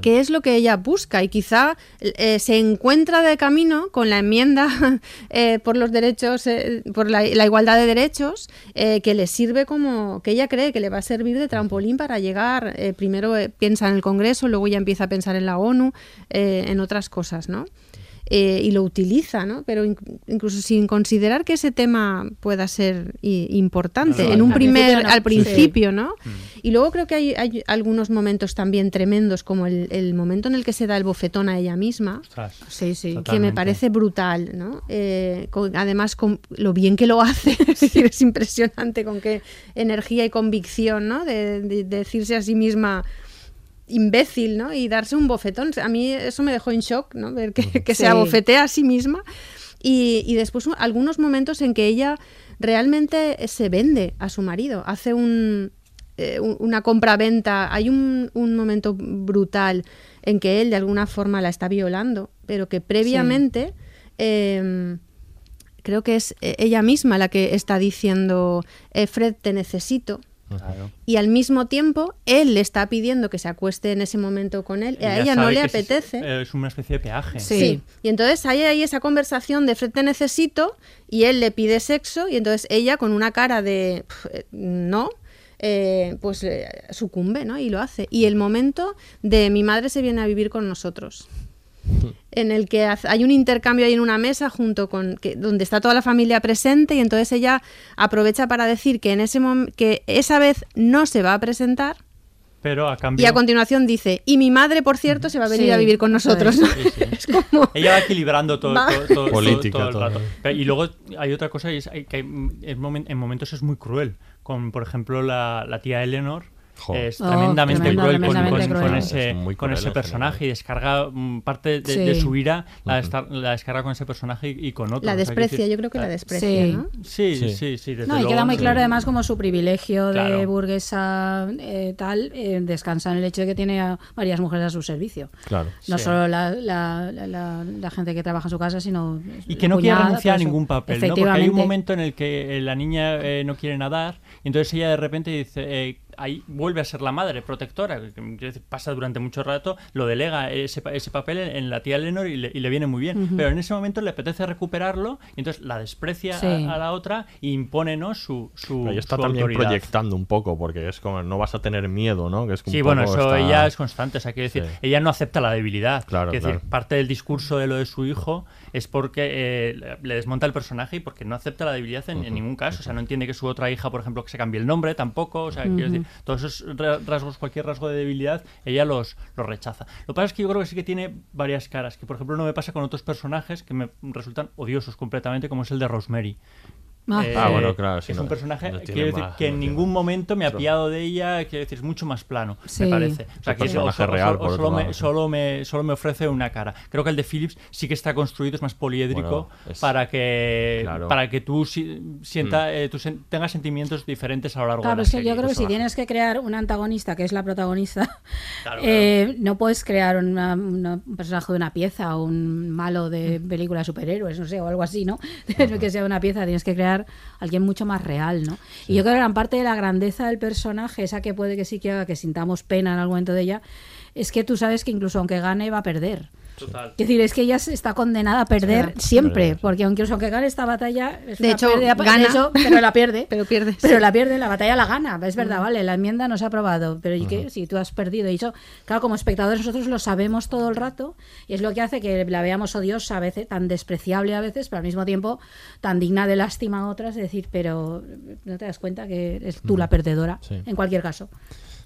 ¿Qué es lo que ella busca? Y quizá eh, se encuentra de camino con la enmienda eh, por los derechos, eh, por la, la igualdad de derechos, eh, que le sirve como, que ella cree que le va a servir de trampolín para llegar, eh, primero piensa en el Congreso, luego ya empieza a pensar en la ONU, en otras cosas, ¿no? Eh, y lo utiliza, ¿no? Pero inc- incluso sin considerar que ese tema pueda ser i- importante en un al primer, no. al Sí. principio, ¿no? Y luego creo que hay, hay algunos momentos también tremendos, como el, el momento en el que se da el bofetón a ella misma, Ostras. Sí, sí. que me parece brutal, ¿no? Eh, con- además, con lo bien que lo hace, es decir, es impresionante con qué energía y convicción, ¿no? De, de- de decirse a sí misma imbécil, ¿no? Y darse un bofetón. A mí eso me dejó en shock, ¿no? Ver que, que se abofetea a sí misma. Y, y después un- algunos momentos en que ella realmente se vende a su marido, hace un, eh, un- una compra-venta. Hay un, un momento brutal en que él de alguna forma la está violando, pero que previamente eh, creo que es eh, ella misma la que está diciendo, eh, Fred, te necesito. Claro. Y al mismo tiempo, él le está pidiendo que se acueste en ese momento con él. y a Ella no le apetece. Es, una especie de peaje. Sí. Sí. Y entonces hay ahí esa conversación de Fred te necesito y él le pide sexo y entonces ella con una cara de "Pf, eh, no eh, pues eh, sucumbe, ¿no? Y lo hace. Y el momento de mi madre se viene a vivir con nosotros en el que hay un intercambio ahí en una mesa junto con que, donde está toda la familia presente y entonces ella aprovecha para decir que en ese que esa vez no se va a presentar Pero a cambio. y a continuación dice y mi madre por cierto se va a venir Sí, a vivir con nosotros es. ¿no? Sí, sí. es como Ella va equilibrando todo, Va. todo- todo- todo- Política, todo el rato. Pero- y luego hay otra cosa, y es que en momentos es muy cruel. Con, por ejemplo, la, la tía Eleanor. Es Oh, tremendamente tremendo, cruel, con- tremendamente con, ese, Es con ese personaje general. y descarga mm, parte de, Sí. de su ira, la, destar- la descarga con ese personaje y, y con otro. la O sea, quiero desprecia decir, yo creo que la ah, desprecia Sí. ¿no? Sí, Sí. sí, sí, desde No, y luego, queda muy sí. claro además como su privilegio de burguesa eh, tal eh, descansa en el hecho de que tiene a varias mujeres a su servicio. Claro. No Sí. solo la, la- la- la- la gente que trabaja en su casa, sino Y que no quiere renunciar a eso. ningún papel, ¿no? Porque hay un momento en el que eh, la niña eh, no quiere nadar y entonces ella de repente dice, eh, ahí vuelve a ser la madre protectora, que, quiero decir, pasa durante mucho rato, lo delega ese, pa- ese papel en, la tía Lenor y le, y le viene muy bien. Pero en ese momento le apetece recuperarlo y entonces la desprecia a- Sí. a, la otra e impone ¿no? su, su, Ahí está su también autoridad. proyectando un poco, porque es como no vas a tener miedo, ¿no? Que es que Sí, bueno, eso está- ella es constante. O sea, quiero decir, Sí. ella no acepta la debilidad. Claro, Quiero decir, claro. parte del discurso de lo de su hijo es porque eh, le desmonta el personaje y porque no acepta la debilidad en, en ningún caso. O sea, no entiende que su otra hija, por ejemplo, que se cambie el nombre tampoco. O sea, quiero Ujú. decir, todos esos ra- rasgos, cualquier rasgo de debilidad, ella los, los rechaza. Lo que pasa es que yo creo que sí que tiene varias caras, que por ejemplo no me pasa con otros personajes que me resultan odiosos completamente, como es el de Rosemary. Ah. Eh, Ah, bueno, claro, sí, es no- un personaje, no tiene quiero decir, más- que en no ningún momento me ha pillado de ella, quiero decir, es mucho más plano, Sí. me parece. O sea, Un que es- o o real, o otro solo, me, solo, me, solo me ofrece una cara. Creo que el de Phillips sí que está construido, es más poliédrico, Bueno, es- para que Claro. para que tú si- sienta, eh, tú sen- tengas sentimientos diferentes a lo largo Claro, de la es que serie. yo creo que si tienes que crear un antagonista que es la protagonista, Claro, eh, no puedes crear una- una- un personaje de una pieza o un malo de película de superhéroes, no sé, o algo así, ¿no? que sea una pieza, tienes que crear alguien mucho más real, ¿no? Y yo creo que gran parte de la grandeza del personaje, esa que puede que sí que haga que sintamos pena en algún momento de ella, es que tú sabes que incluso aunque gane va a perder. Total. Es decir, es que ella se- está condenada a perder siempre, porque aunque, aunque gane esta batalla, es De una hecho, pérdida, de gana. hecho, pero la pierde. pero pierde Pero sí. la pierde, la batalla la gana, es verdad, vale, la enmienda no se ha aprobado, pero ¿y qué? Si tú has perdido, y eso, claro, como espectadores nosotros lo sabemos todo el rato, y es lo que hace que la veamos odiosa a veces, tan despreciable a veces, pero al mismo tiempo tan digna de lástima a otras, es decir, pero no te das cuenta que eres tú la perdedora, Sí. en cualquier caso,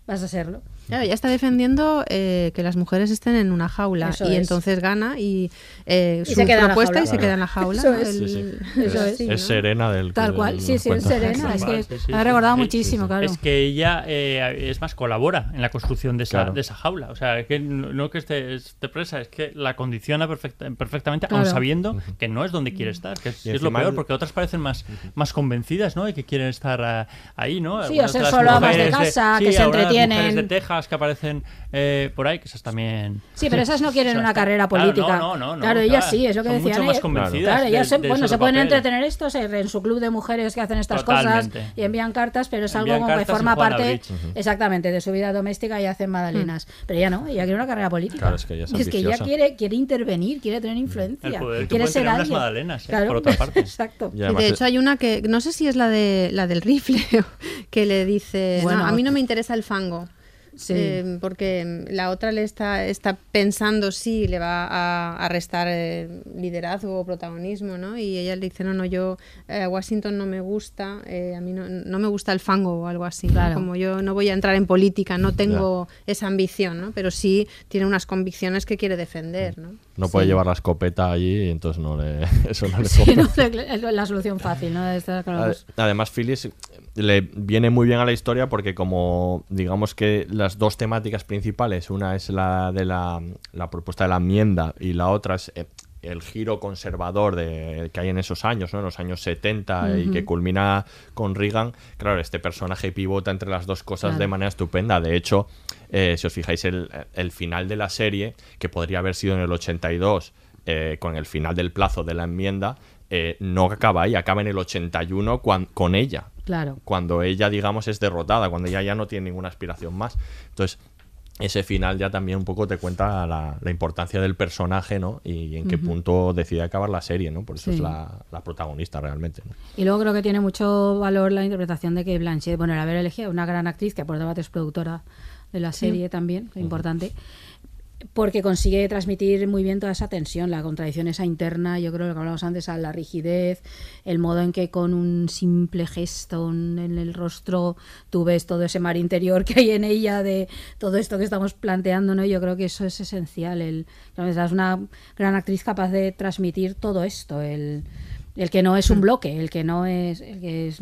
vas a serlo. Claro, ella está defendiendo eh, que las mujeres estén en una jaula Eso y es. entonces gana y, eh, Y su propuesta y se queda en la jaula. Eso es. El- Sí, sí. Eso es. serena del Tal cual, sí, sí, es serena, es que Sí, sí, me ha sí, recordado sí, muchísimo, claro. Es que ella, eh, es más, colabora en la construcción de esa, Claro. de esa jaula. O sea, que no, no que esté, esté presa, es que la condiciona perfecta- perfectamente, Claro. aun sabiendo que no es donde quiere estar. Que es, lo peor, porque otras parecen más, más convencidas, ¿no? Y que quieren estar ah, ahí, ¿no? Sí, o ser solo amas de casa, que se algunas entretienen. mujeres de Texas que aparecen eh, por ahí, que esas también... Sí, pero esas no quieren una carrera claro, política. no, no, no, claro, ellas claro. sí, es lo que Son decían. mucho más ellas- convencidas Claro, ellas de- se- de bueno, se pueden papel. entretener estos eh, en su club de mujeres que hacen estas Totalmente. cosas y envían cartas, pero es Envían algo como que forma parte exactamente de su vida doméstica y hacen magdalenas. Pero ella no, ella quiere una carrera política. Claro, es que ella es es que ella quiere, quiere intervenir, quiere tener influencia, El poder que quiere ser alguien. magdalenas, eh, Claro, por otra parte. Exacto. De hecho hay una que, no sé si es la de la del rifle, que le dice, "No, Bueno, a mí no me interesa el Sí. Eh, porque la otra le está, está pensando si le va a, a restar eh, liderazgo o protagonismo, ¿no? Y ella le dice, no, no, yo eh, Washington no me gusta, eh, a mí no, no me gusta el fango o algo así. ¿no? Claro. Como yo no voy a entrar en política, no tengo esa ambición, ¿no? Pero sí tiene unas convicciones que quiere defender, ¿no? No puede Sí. llevar la escopeta allí y entonces no le, eso no le Sí, no, la solución fácil, ¿no? Además, Phyllis le viene muy bien a la historia porque como digamos que las dos temáticas principales, una es la de la, la propuesta de la enmienda y la otra es eh, el giro conservador de, que hay en esos años, ¿no? en los años 70 y que culmina con Reagan, claro, este personaje pivota entre las dos cosas Claro. de manera estupenda. De hecho, eh, si os fijáis, el, el final de la serie, que podría haber sido en el 82, eh, con el final del plazo de la enmienda, eh, no acaba ahí, acaba en el 81 cuan- con ella Claro. cuando ella, digamos, es derrotada, cuando ella ya no tiene ninguna aspiración más. Entonces, ese final ya también un poco te cuenta la, la importancia del personaje, ¿no? Y en qué punto decide acabar la serie, ¿no? Por eso Sí. es la, la protagonista realmente, ¿no? Y luego creo que tiene mucho valor la interpretación de que Blanchett, bueno, el haber elegido una gran actriz, que por debate es productora de la serie también, importante, porque consigue transmitir muy bien toda esa tensión, la contradicción esa interna, yo creo lo que hablamos antes, a la rigidez, el modo en que con un simple gesto en en el rostro tú ves todo ese mar interior que hay en ella de todo esto que estamos planteando, ¿no? Yo creo que eso es esencial, el, es una gran actriz capaz de transmitir todo esto, el el que no es un bloque, el que no es, el que es,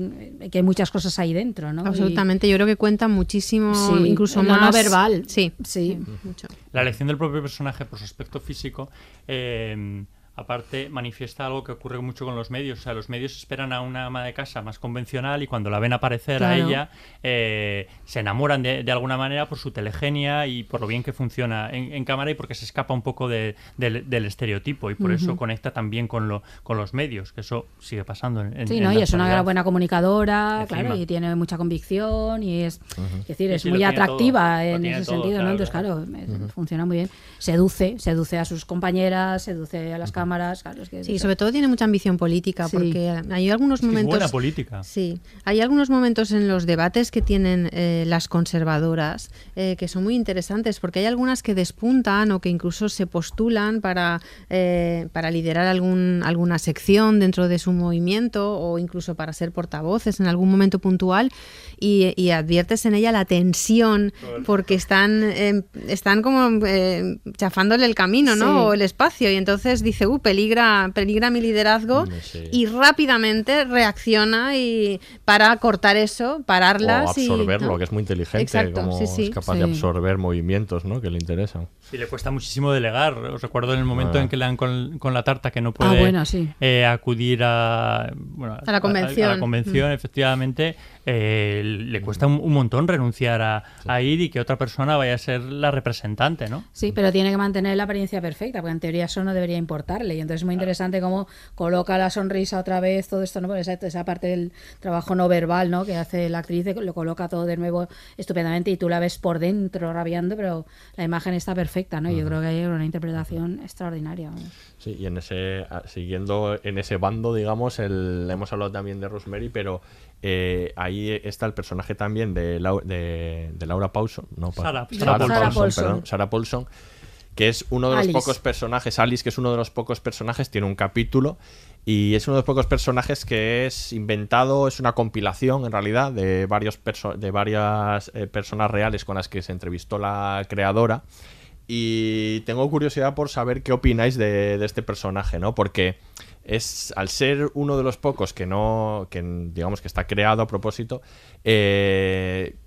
que hay muchas cosas ahí dentro, ¿no? Y- Absolutamente, yo creo que cuenta muchísimo, Sí, incluso lo no más verbal. Sí, Sí. mucho. La elección del propio personaje por su aspecto físico, eh, aparte, manifiesta algo que ocurre mucho con los medios. O sea, los medios esperan a una ama de casa más convencional y cuando la ven aparecer a ella, eh, se enamoran de, de alguna manera por su telegenia y por lo bien que funciona en, en cámara y porque se escapa un poco de- del, del estereotipo y por eso conecta también con, lo, con los medios, que eso sigue pasando en, Sí, en ¿no? Y es una buena comunicadora, Encima. claro, y tiene mucha convicción y es, es decir, es sí, muy atractiva todo, en ese todo, sentido, claro, ¿no? Entonces, claro. funciona muy bien. Seduce, seduce a sus compañeras, seduce a las cámaras, claro, es que Sí, sobre todo tiene mucha ambición política, Sí. porque hay algunos que es momentos. buena política. Sí, hay algunos momentos en los debates que tienen eh, las conservadoras eh, que son muy interesantes, porque hay algunas que despuntan o que incluso se postulan para, eh, para liderar algún, alguna sección dentro de su movimiento o incluso para ser portavoces en algún momento puntual y, y adviertes en ella la tensión porque están, eh, están como eh, chafándole el camino, ¿no? Sí. O el espacio y entonces dice, uh, peligra, peligra mi liderazgo sí. y rápidamente reacciona y para cortar eso, pararlas o y absorberlo, ¿no? que es muy inteligente, Exacto, como sí, sí. es capaz de absorber movimientos, ¿no? Que le interesan. Y le cuesta muchísimo delegar. Os recuerdo en el momento Ah. en que le dan con, con la tarta que no puede bueno, sí. eh, acudir a, bueno, A la convención. A, la convención, efectivamente, eh, le cuesta un, un montón renunciar a, a ir y que otra persona vaya a ser la representante, ¿no? Sí, pero tiene que mantener la apariencia perfecta, porque en teoría eso no debería importarle. Y entonces es muy interesante cómo coloca la sonrisa otra vez, todo esto, ¿no? Esa, esa parte del trabajo no verbal, ¿no? Que hace la actriz, lo coloca todo de nuevo estupendamente y tú la ves por dentro rabiando, pero la imagen está perfecta, ¿no? Yo creo que hay una interpretación extraordinaria. Sí, y en ese, siguiendo en ese bando, digamos, el, hemos hablado también de Rosemary, pero eh, ahí está el personaje también de, Lau- de, de Laura Paulson, no, Sarah- Sarah Sarah Paulson, Paulson. perdón, Sarah Paulson, que es uno de los Alice. pocos personajes, Alice, que es uno de los pocos personajes, tiene un capítulo y es uno de los pocos personajes que es inventado, es una compilación en realidad de, varios perso- de varias eh, personas reales con las que se entrevistó la creadora. Y tengo curiosidad por saber qué opináis de, de este personaje, ¿no? Porque es al ser uno de los pocos que no, que digamos que está creado a propósito, eh,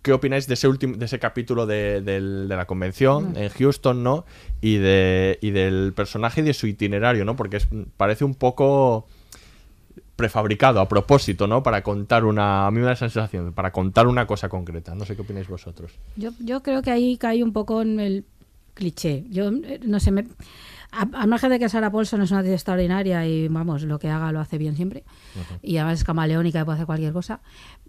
¿qué opináis de ese último, de ese capítulo de, la convención en Houston, ¿no? Y de y del personaje y de su itinerario, ¿no? Porque es- parece un poco prefabricado a propósito, ¿no? Para contar una, a mí me da esa sensación, para contar una cosa concreta. No sé qué opináis vosotros. Yo, yo creo que ahí cae un poco en el cliché. Yo eh, no sé, me, a- al margen de que Sarah Paulson es una actriz extraordinaria y vamos, lo que haga lo hace bien siempre. Y además es camaleónica y puede hacer cualquier cosa.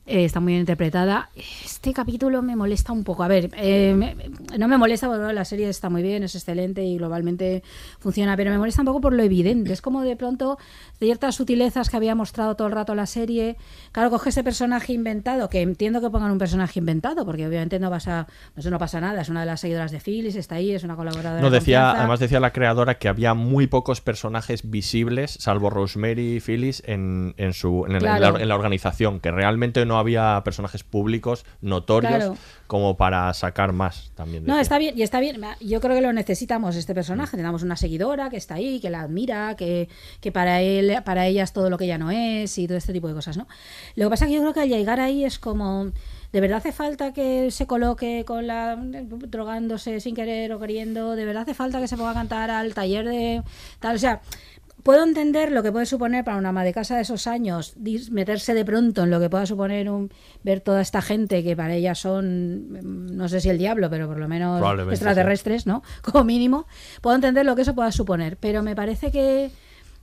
Eh, está muy bien interpretada. Este capítulo me molesta un poco. A ver, eh, me- no me molesta porque la serie está muy bien, es excelente y globalmente funciona, pero me molesta un poco por lo evidente. Es como de pronto ciertas sutilezas que había mostrado todo el rato la serie. Claro, coge ese personaje inventado, que entiendo que pongan un personaje inventado, porque obviamente no pasa, eso no pasa nada. Es una de las seguidoras de Phyllis, está ahí, es una colaboradora. No de decía, además decía la creadora que había muy pocos personajes visibles, salvo Rosemary y Phyllis, en, en su en, la, en la organización, que realmente no había personajes públicos notorios Claro. como para sacar más también. No, está bien, y está bien. Yo creo que lo necesitamos este personaje. Tenemos una seguidora que está ahí, que la admira, que, que para él, para ella es todo lo que ella no es y todo este tipo de cosas, ¿no? Lo que pasa es que yo creo que al llegar ahí es como. ¿De verdad hace falta que se coloque con la drogándose sin querer o queriendo? ¿De verdad hace falta que se ponga a cantar al taller de tal? O sea, puedo entender lo que puede suponer para una ama de casa de esos años meterse de pronto en lo que pueda suponer un ver toda esta gente que para ella son mm, no sé si el diablo pero por lo menos extraterrestres no como mínimo puedo entender lo que eso pueda suponer pero me parece que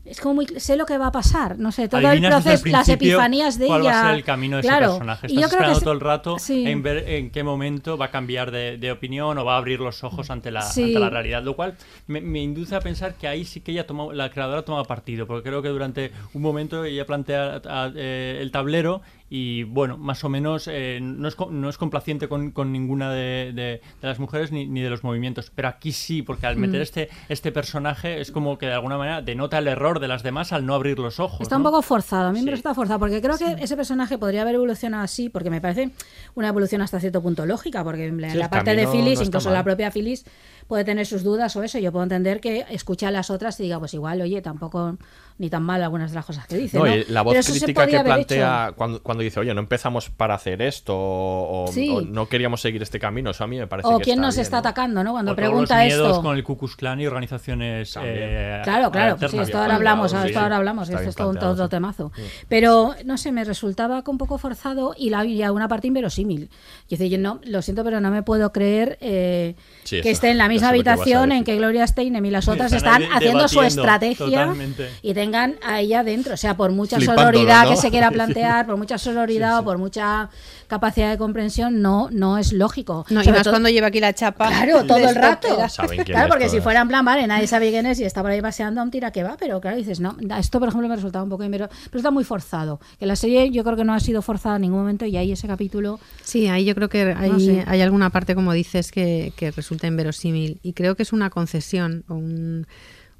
es como muy, sé lo que va a pasar, no sé, todo Adivinas el proceso, las epifanías de cuál ella. va a ser el camino de claro, ese personaje. y Estás yo creo que esperando es- todo el rato sí. en ver en qué momento va a cambiar de, de opinión o va a abrir los ojos ante la, Sí. ante la realidad, lo cual me, me induce a pensar que ahí sí que ella tomó, la creadora tomaba partido, porque creo que durante un momento ella plantea a- eh, el tablero y bueno, más o menos eh, no, es, no es complaciente con, con ninguna de, de- de las mujeres ni, ni de los movimientos, pero aquí sí, porque al meter Mm. este, este personaje es como que de alguna manera denota el error de las demás al no abrir los ojos. Está ¿no? un poco forzado, a mí me resulta forzado, porque creo que ese personaje podría haber evolucionado así, porque me parece una evolución hasta cierto punto lógica, porque en la, Sí, la el parte de Phyllis, incluso mal. la propia Phyllis, puede tener sus dudas o eso. Yo puedo entender que escuche a las otras y diga, pues igual, oye, tampoco ni tan mal algunas de las cosas que dice. No, ¿no? y la voz Pero crítica que plantea cuando, cuando dice, oye, no empezamos para hacer esto o, Sí. no queríamos seguir este camino, eso a mí me parece O que quién está nos bien, está ¿no? atacando, ¿no? Cuando O todos pregunta los miedos esto. con el Ku Klux Klan y organizaciones eh, Claro, claro, sí, alternas. esto ahora hablamos, esto sí. ahora hablamos, esto es todo un todo sí. temazo. Pero, no sé, me resultaba un poco forzado y, la, y alguna parte inverosímil. Yo decía, yo no, lo siento, pero no me puedo creer eh, Sí, que esté en la misma habitación en que Gloria Steinem y las otras Están haciendo su estrategia totalmente. y tengan a ella dentro. O sea, por mucha Flipándolo, sororidad ¿no? que se quiera plantear, por mucha sororidad o por mucha capacidad de comprensión, no, no es lógico. No, y más todo- cuando lleva aquí la chapa. Claro, todo el rato. estopera. Saben quién Claro, es porque si fuera en plan, vale, nadie sabe quién es y está por ahí paseando, un tira que va, pero claro, dices, no, esto por ejemplo me resultaba un poco, pero, pero está muy forzado. Que la serie yo creo que no ha sido forzada en ningún momento y ahí ese capítulo, Sí, ahí yo creo que hay, No sé. hay alguna parte, como dices, que, que resulta inverosímil. Y creo que es una concesión o un,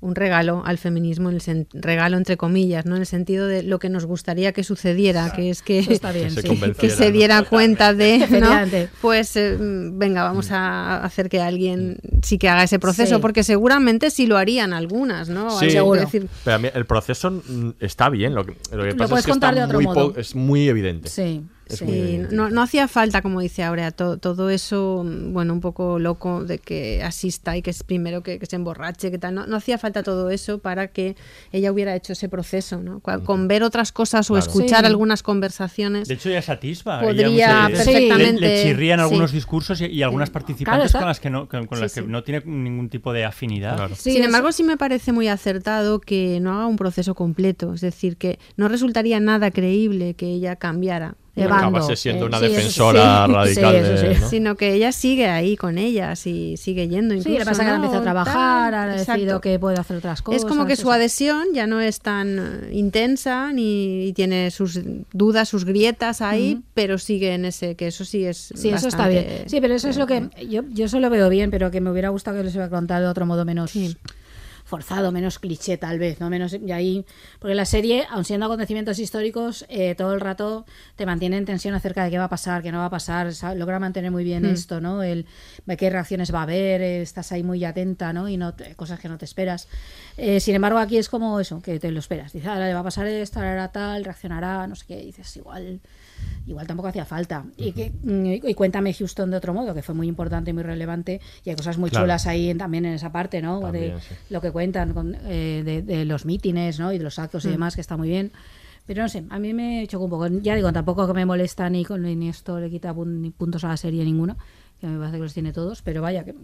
un regalo al feminismo, en el sen- regalo entre comillas, ¿no? En el sentido de lo que nos gustaría que sucediera, que es que, bien, Que se sí. convenciera, que se ¿no? diera cuenta de. Pues eh, venga, vamos a hacer que alguien sí que haga ese proceso, Sí. porque seguramente sí lo harían algunas, ¿no? Sí, Seguro. decir, pero a mí el proceso está bien, lo que, lo que Lo pasa puedes es que contar está de otro muy es muy evidente. sí. Es sí. no, no hacía falta, como dice Aurea, to- todo eso, mm, bueno, un poco loco de que asista y que es primero que, que se emborrache, que tal. No, no hacía falta todo eso para que ella hubiera hecho ese proceso, ¿no? Con ver otras cosas o Claro. escuchar Sí. algunas conversaciones. De hecho, ya es atisba. Podría Ella perfectamente- Le, le chirrían sí. algunos discursos y, y algunas participantes Claro, con las que no, con, con Sí, las que sí. no tiene ningún tipo de afinidad. Claro. Sí, Sin embargo, sí me parece muy acertado que no haga un proceso completo, es decir, que no resultaría nada creíble que ella cambiara. De eh, bando. Acabase siendo Eh, una sí, eso sí. defensora sí. radical Sí, eso de, sí. ¿no? Sino que ella sigue ahí con ellas y sigue yendo incluso. Sí, le pasa que ahora ¿no? empieza a trabajar, ahora ha decidido que puede hacer otras cosas. Es como que su adhesión ya no es tan eh, intensa ni y tiene sus dudas, sus grietas ahí, Ujú. pero sigue en ese, que eso sí es. Sí, eso está bastante- bien. Sí, pero eso es lo que yo, yo eso lo veo bien, pero que me hubiera gustado que les hubiera contado de otro modo menos Sí. Forzado, menos cliché tal vez, no menos y ahí porque la serie, aun siendo acontecimientos históricos, eh, todo el rato te mantiene en tensión acerca de qué va a pasar, qué no va a pasar, sa- logra mantener muy bien Mm. esto, ¿no? El qué reacciones va a haber, eh, estás ahí muy atenta, ¿no? Y no cosas que no te esperas. Eh, sin embargo, aquí es como eso, que te lo esperas. Dices, ahora le va a pasar esto, ahora tal, reaccionará, no sé qué, dices, igual igual tampoco hacía falta. Y, que, mm, y cuéntame Houston de otro modo, que fue muy importante y muy relevante. Y hay cosas muy Claro. chulas ahí en- también en esa parte, ¿no? También, de sí. lo que cuentan con, eh, de, de los mítines, ¿no? Y de los actos y demás, que está muy bien. Pero no sé, a mí me chocó un poco. Ya digo, tampoco que me molesta ni, con, ni esto le quita ni puntos a la serie ninguno, que me parece que los tiene todos, pero vaya, que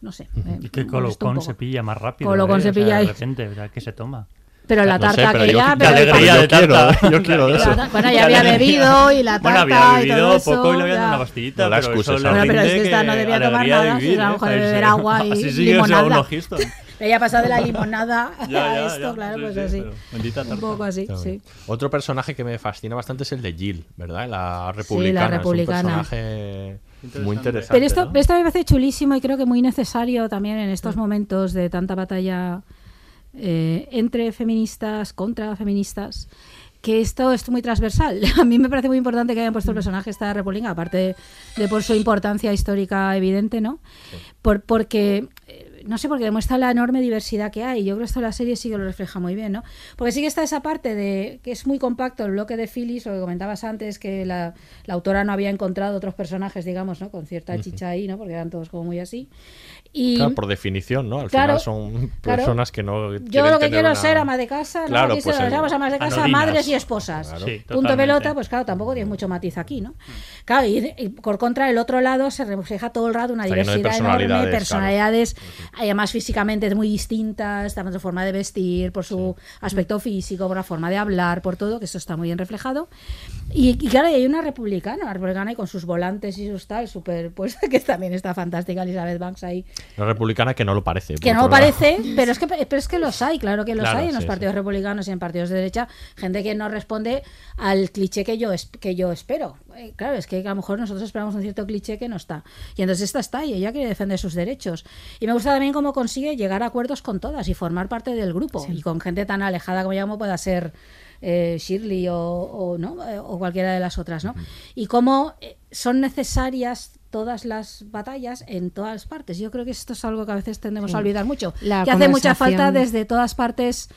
no sé. Y que colocón se pilla más rápido. Colocón ¿eh? se O sea, pilla de repente, ¿verdad? que se toma? Pero la No sé, tarta pero que yo- ya... pero alegría yo de quiero, tarta. yo quiero de eso. Bueno, ya había bebido y la tarta Bueno, había y todo bebido eso, poco y le había dado una pastillita. No la pero le ¿eh? Bueno, pero es que esta no debía tomar alegría de nada, vivir, a lo ¿eh? mejor beber agua y así limonada. Pero ya pasado de la limonada Ya, ya, a esto, ya. claro, Sí, pues sí, así. pero bendita Un tarta. poco así, Está sí. bien. Otro personaje que me fascina bastante es el de Jill, ¿verdad? La republicana. Sí, la Es un republicana. personaje muy Interesante. interesante. Pero esto, ¿no? pero esto me parece chulísimo y creo que muy necesario también en estos momentos de tanta batalla eh, entre feministas, contra feministas, que esto es muy transversal. A mí me parece muy importante que hayan puesto el personaje esta republicana, aparte de, de por su importancia histórica evidente, ¿no? Por, porque no sé, porque demuestra la enorme diversidad que hay. Yo creo que esto la serie sí que lo refleja muy bien, ¿no? Porque sí que está esa parte de que es muy compacto el bloque de Phyllis, lo que comentabas antes, que la, la autora no había encontrado otros personajes, digamos, ¿no? Con cierta chicha ahí, ¿no? Porque eran todos como muy así. Y Claro, por definición, ¿no? Al Claro, final son claro. personas que no. yo lo que quiero una- es ser ama de casa, ¿no? Claro, Aquí pues se el- amas de casa, Anodinas. madres y esposas. Claro. Sí, Punto totalmente. pelota, pues claro, tampoco tiene mucho matiz aquí, ¿no? Claro, y, y por contra, el otro lado se refleja todo el rato una Está lleno de diversidad enorme, personalidades, personalidades además físicamente muy distintas, tanto por su forma de vestir, por su aspecto físico, por la forma de hablar, por todo, que eso está muy bien reflejado. Y, y claro, y hay una republicana, una republicana y con sus volantes y sus tal, súper puesta, que también está fantástica Elizabeth Banks ahí. La republicana que no lo parece. Que no lo parece, pero es que pero es que los hay, claro que los Claro, hay en los sí, partidos republicanos y en partidos de derecha, gente que no responde al cliché que yo es- que yo espero. Eh, claro, es que a lo mejor nosotros esperamos un cierto cliché que no está. Y entonces esta está y ella quiere defender sus derechos. Y me gusta también cómo consigue llegar a acuerdos con todas y formar parte del grupo y con gente tan alejada como como pueda ser eh, Shirley o, o, ¿no? Eh, o cualquiera de las otras, ¿no? Y cómo son necesarias todas las batallas en todas partes. Yo creo que esto es algo que a veces tendemos Sí. a olvidar mucho. La que hace mucha falta desde todas partes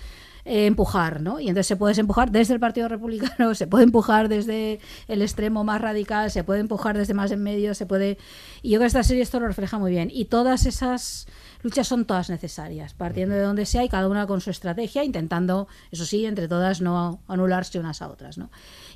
eh, empujar, ¿no? Y entonces se puede empujar desde el Partido Republicano, se puede empujar desde el extremo más radical, se puede empujar desde más en medio, se puede... Y yo creo que esta serie esto lo refleja muy bien. Y todas esas luchas son todas necesarias, partiendo de donde sea y cada una con su estrategia, intentando, eso sí, entre todas no anularse unas a otras, ¿no?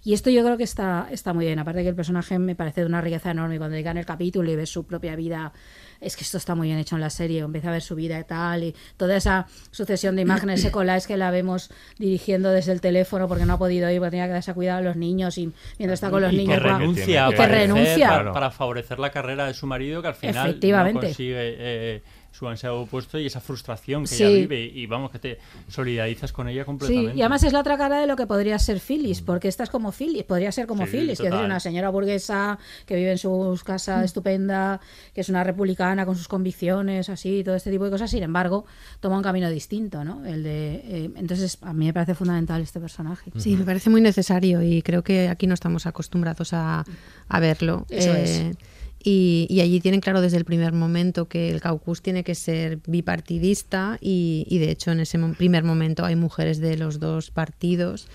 Y esto yo creo que está, está muy bien, aparte que el personaje me parece de una riqueza enorme, cuando llega en el capítulo y ves su propia vida, es que esto está muy bien hecho en la serie, empieza a ver su vida y tal, y toda esa sucesión de imágenes secolares que la vemos dirigiendo desde el teléfono porque no ha podido ir, porque tenía que darse a cuidar a los niños y mientras está con los y niños... que renuncia, que renuncia. para, para favorecer la carrera de su marido que al final Efectivamente. no consigue eh, su ansiado puesto y esa frustración que Sí. ella vive y, vamos que te solidarizas con ella completamente. Sí, y además es la otra cara de lo que podría ser Phyllis, porque esta es como Phyllis, podría ser como Sí, Phyllis, que es una señora burguesa que vive en su casa estupenda, que es una republicana con sus convicciones, así, todo este tipo de cosas, sin embargo, toma un camino distinto, ¿no? El de, eh, entonces, a mí me parece fundamental este personaje. Sí, me parece muy necesario y creo que aquí no estamos acostumbrados a, a verlo. Eso es. Y, y allí tienen claro desde el primer momento que el caucus tiene que ser bipartidista y, y de hecho en ese primer momento hay mujeres de los dos partidos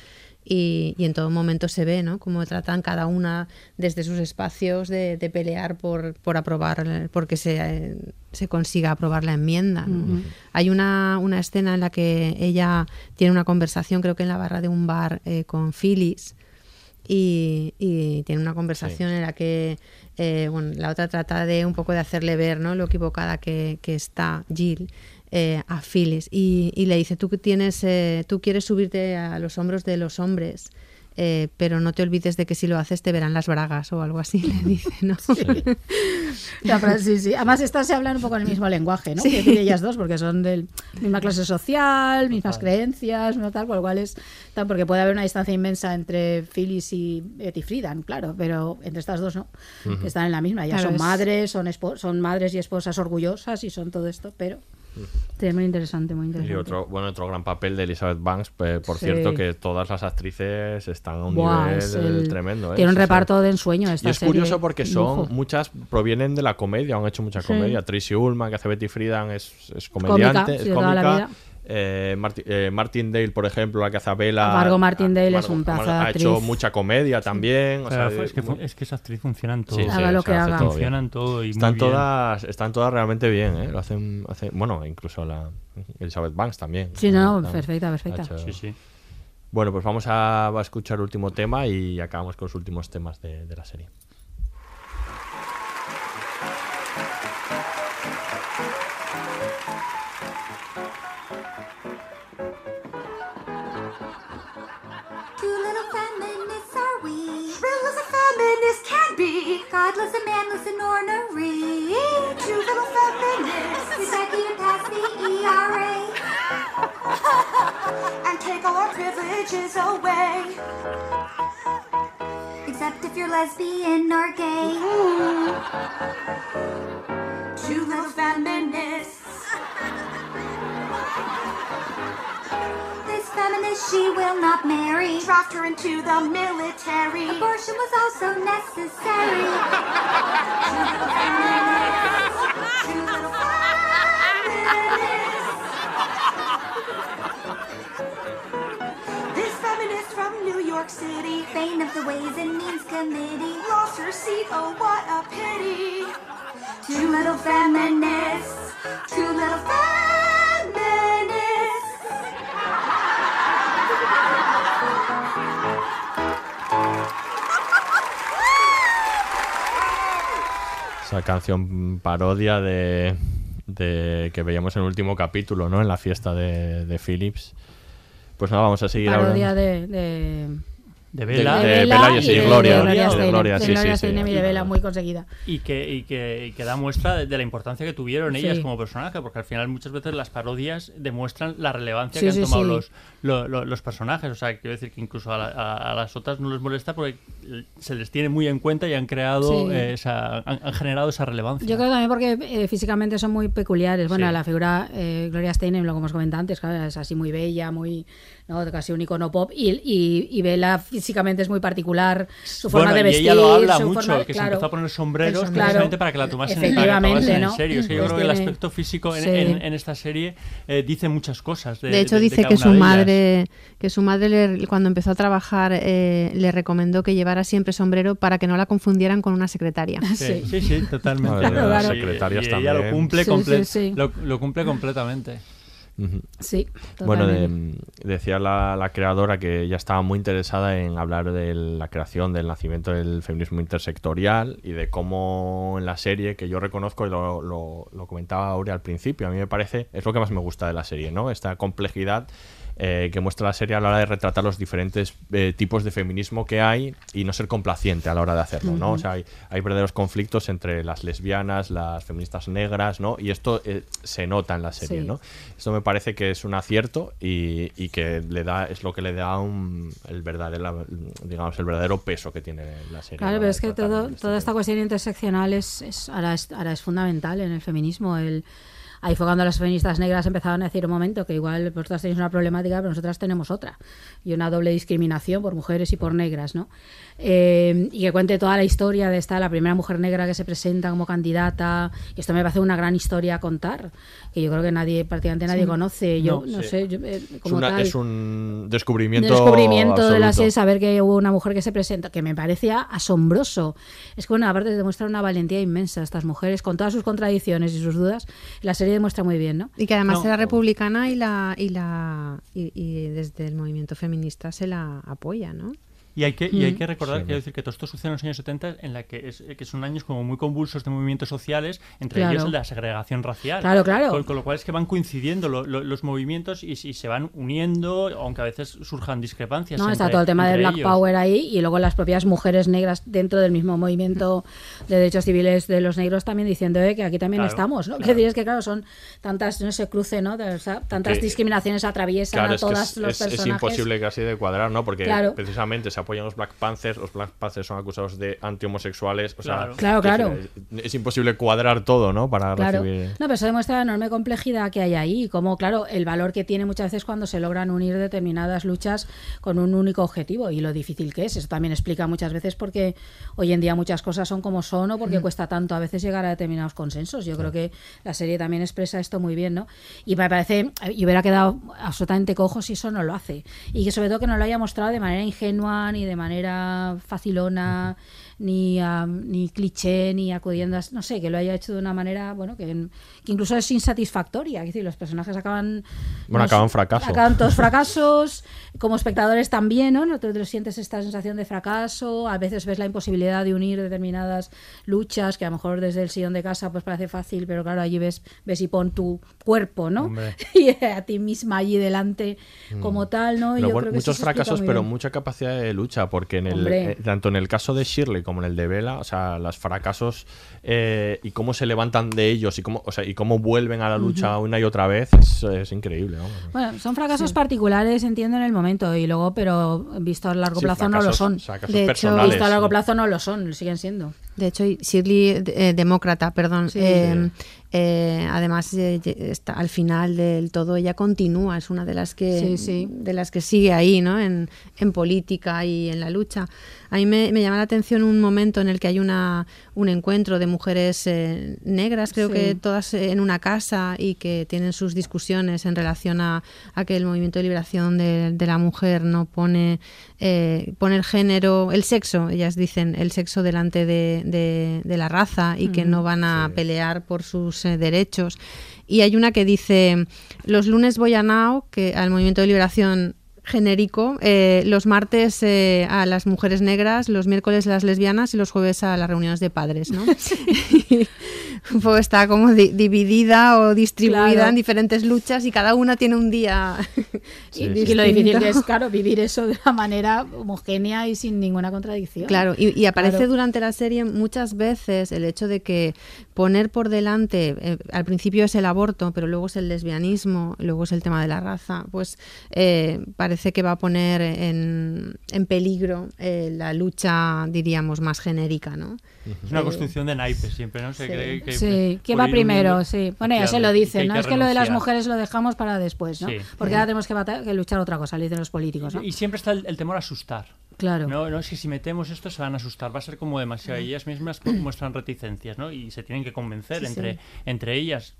y, y en todo momento se ve ¿no? cómo tratan cada una desde sus espacios de, de pelear por, por aprobar, porque se, eh, se consiga aprobar la enmienda. Hay una, una escena en la que ella tiene una conversación, creo que en la barra de un bar eh, con Phyllis, y, y tiene una conversación en la que eh, bueno, la otra trata de un poco de hacerle ver ¿no? lo equivocada que, que está Jill eh, a Phyllis. Y, y le dice tú tienes eh, tú quieres subirte a los hombros de los hombres eh, pero no te olvides de que si lo haces te verán las bragas o algo así le dice ¿no? La frase, sí, sí. Además, estas se hablan un poco en el mismo lenguaje, ¿no? Sí. Decir, ellas dos, porque son de misma clase social, mismas creencias, no tal, por lo cual es tal, porque puede haber una distancia inmensa entre Phyllis y Betty Friedan, claro, pero entre estas dos no, que están en la misma. Ellas Claro, son es- madres, son, espo- son madres y esposas orgullosas y son todo esto, pero muy interesante, muy Y interesante. otro, bueno, otro gran papel de Elizabeth Banks, eh, por Sí. cierto, que todas las actrices están a un Buah, nivel es el- tremendo. ¿eh? Tiene un Sí, sí. reparto de ensueño esta Y es serie, curioso porque son muchas provienen de la comedia, han hecho mucha Sí. comedia. Tracy Ullman, que hace Betty Friedan, es, es comediante, Cómica, es sí, cómica. Eh, Marti- eh, Martin Dale, por ejemplo, la que hace a Bella. Margot Martindale ah, es un pedazo de Ha hecho mucha comedia también. o O sea, sea, es, que, muy- es que esa actriz funciona en todo. Sí, sí, Haga lo que haga. todo bien. Funciona en todo y están muy bien. todas están todas realmente bien ¿eh? lo hacen, hacen- bueno incluso la Elizabeth Banks también Sí, no, perfecta, perfecta. hecho- Sí, sí. bueno pues vamos a, a escuchar el último tema y acabamos con los últimos temas de, de la serie be. Godless and manless and ornery. Two little beg you to pass the ERA. and take all our privileges away. Except if you're lesbian or gay. Two little feminists. Feminist she will not marry. Draft her into the military. Abortion was also necessary. Two little feminists. Two little feminists. This feminist from New York City. Bane of the Ways and Means Committee. Lost her seat, oh what a pity. Two little feminists. Two little feminists. Esa canción parodia de de que veíamos en el último capítulo, ¿no? En la fiesta de, de Philips. Pues nada, vamos a seguir Parodia de, De De- Bella. de de Bella y y sí, de- Gloria, de Gloria de Steinem, Gloria, de sí, Gloria sí, sí. y de Bella, muy conseguida. y que, y, que, y que da muestra de, de la importancia que tuvieron ellas Sí. como personaje, porque al final muchas veces las parodias demuestran la relevancia Sí, que han sí, tomado sí. los, lo- lo- los personajes. O sea, quiero decir que incluso a, la- a- a las otras no les molesta porque se les tiene muy en cuenta y han creado Sí. eh, esa, han, han generado esa relevancia. Yo creo también porque eh, físicamente son muy peculiares. Bueno, Sí. la figura eh, Gloria Steinem, lo que hemos comentado antes, claro, es así muy bella, muy ¿no? casi un icono pop. Y, y, y físicamente es muy particular. Su forma Bueno, de y vestir. ella lo habla su mucho, forma- que se empezó a poner sombreros precisamente para que la tomasen, para que la tomasen ¿no? en serio. Es que yo Pues creo que el aspecto físico en, Sí. en- en esta serie eh, dice muchas cosas. De, De hecho, de- dice que su madre, que su madre le- cuando empezó a trabajar eh, le recomendó que llevara siempre sombrero para que no la confundieran con una secretaria. Sí, sí, sí, totalmente. Claro, las Y- secretarias y ella lo también. cumple, Sí, comple- sí, sí. Lo, lo cumple completamente. Sí, Bueno, de- totalmente. decía la, la creadora que ella estaba muy interesada en hablar de la creación, del nacimiento del feminismo intersectorial y de cómo en la serie, que yo reconozco y lo, lo- lo comentaba Aurea al principio, a mí me parece, es lo que más me gusta de la serie, ¿no? Esta complejidad eh, que muestra la serie a la hora de retratar los diferentes eh, tipos de feminismo que hay y no ser complaciente a la hora de hacerlo, ¿no? O sea, hay, hay verdaderos conflictos entre las lesbianas, las feministas negras, ¿no? Y esto eh, se nota en la serie, Sí. ¿no? Esto me parece que es un acierto y, y que le da es lo que le da un, el verdadero digamos el verdadero peso que tiene la serie. Claro, pero es que todo, este toda esta tema. cuestión interseccional es, es- ahora, es, ahora es fundamental en el feminismo. El, ahí fue cuando las feministas negras empezaban a decir un momento que igual vosotras tenéis una problemática, pero nosotras tenemos otra. Y una doble discriminación por mujeres y por negras, ¿no? Eh, y que cuente toda la historia de esta, la primera mujer negra que se presenta como candidata. Esto me parece una gran historia a contar, que yo creo que nadie, prácticamente nadie conoce. Yo No, no, sí. sé, yo, eh, es, como una- tal es un descubrimiento, de descubrimiento de la serie, saber que hubo una mujer que se presenta, que me parecía asombroso. Es que, bueno, aparte demuestra una valentía inmensa estas mujeres, con todas sus contradicciones y sus dudas, la serie demuestra muy bien, ¿no? Y que además No. era republicana y la y la y, y desde el movimiento feminista se la apoya, ¿no? Y hay que, y hay que recordar, Sí. quiero decir, que todo esto sucede en los años 70, en la que, es, que son años como muy convulsos de movimientos sociales, entre Claro. ellos el de la segregación racial. Claro, claro. Con, con lo cual es que van coincidiendo lo- lo- los movimientos y, y se van uniendo, aunque a veces surjan discrepancias. No, está entre- todo el tema de entre Black ellos. Power ahí y luego las propias mujeres negras dentro del mismo movimiento de derechos civiles de los negros también diciendo eh, que aquí también Claro, estamos, ¿no? claro. Que decir es que claro, son tantas, no sé, cruce, ¿no? De- o sea, tantas Que- discriminaciones atraviesan Claro, a es que todas es, los es- es personajes. imposible casi de cuadrar, ¿no? Porque Claro. precisamente se apoyan los Black Panthers, los Black Panthers son acusados de anti-homosexuales, o Claro. sea, Claro, claro. es, es imposible cuadrar todo, ¿no? Para Claro. recibir... No, pero eso demuestra la enorme complejidad que hay ahí y cómo, claro, el valor que tiene muchas veces cuando se logran unir determinadas luchas con un único objetivo y lo difícil que es. Eso también explica muchas veces por qué hoy en día muchas cosas son como son o porque Mm. cuesta tanto a veces llegar a determinados consensos. Yo creo que la serie también expresa esto muy bien, ¿no? Y me parece, y hubiera quedado absolutamente cojo si eso no lo hace. Y que sobre todo que no lo haya mostrado de manera ingenua ni de manera facilona. Ni, am, ni cliché, ni acudiendo a, no sé, que lo haya hecho de una manera, bueno, que, que incluso es insatisfactoria. Es decir, los personajes acaban. Bueno, acaban fracaso. Acaban todos fracasos, como espectadores también, ¿no? No te, te sientes esta sensación de fracaso, a veces ves la imposibilidad de unir determinadas luchas, que a lo mejor desde el sillón de casa pues parece fácil, pero claro, allí ves, ves y pon tu cuerpo, ¿no? Hombre. Y a ti misma allí delante como tal, ¿no? Y yo bueno, creo que muchos fracasos, pero mucha capacidad de lucha, porque en el, eh, tanto en el caso de Shirley como en el de Bella, o sea, los fracasos eh, y cómo se levantan de ellos y cómo, o sea, y cómo vuelven a la lucha una y otra vez es, es increíble. vamos. Bueno, son fracasos particulares, entiendo, en el momento, y luego, pero visto a largo Sí, plazo no lo son. fracasos De hecho, personales. Visto a largo plazo no lo son, siguen siendo. De hecho, Shirley, eh, demócrata, perdón. Sí. eh, eh, además, eh, está, al final del todo, ella continúa, es una de las que, Sí, sí. De las que sigue ahí, ¿no? En, en política y en la lucha. A mí me, me llama la atención un momento en el que hay una, un encuentro de mujeres eh, negras, creo Sí. que todas en una casa y que tienen sus discusiones en relación a, a que el movimiento de liberación de, de la mujer no pone, eh, pone el género, el sexo, ellas dicen el sexo delante de, de- de la raza y que no van a pelear por sus eh, derechos. Y hay una que dice, los lunes voy a Nao, que al movimiento de liberación genérico, eh, los martes eh, a las mujeres negras, los miércoles a las lesbianas y los jueves a las reuniones de padres, ¿no? un poco está como di- dividida o distribuida Claro. en diferentes luchas y cada una tiene un día. y, y lo difícil que es, claro, vivir eso de una manera homogénea y sin ninguna contradicción. Claro, y, y aparece Claro. durante la serie muchas veces el hecho de que poner por delante, eh, al principio es el aborto, pero luego es el lesbianismo, luego es el tema de la raza, pues eh, parece que va a poner en, en peligro eh, la lucha, diríamos, más genérica, ¿no? Es una Eh, construcción de naipes siempre, ¿no? Se sí. cree que Sí, ¿quién por va primero? Sí. Bueno, ya se lo dicen, ¿no? Es que lo de las mujeres lo dejamos para después, ¿no? Sí. Porque ahora tenemos que, luchar otra cosa, le dicen los políticos, ¿no? Y siempre está el, el temor a asustar. Claro. No, no, es que si metemos esto se van a asustar, va a ser como demasiado. Ellas mismas muestran reticencias, ¿no? Y se tienen que convencer Sí, entre, sí. entre ellas,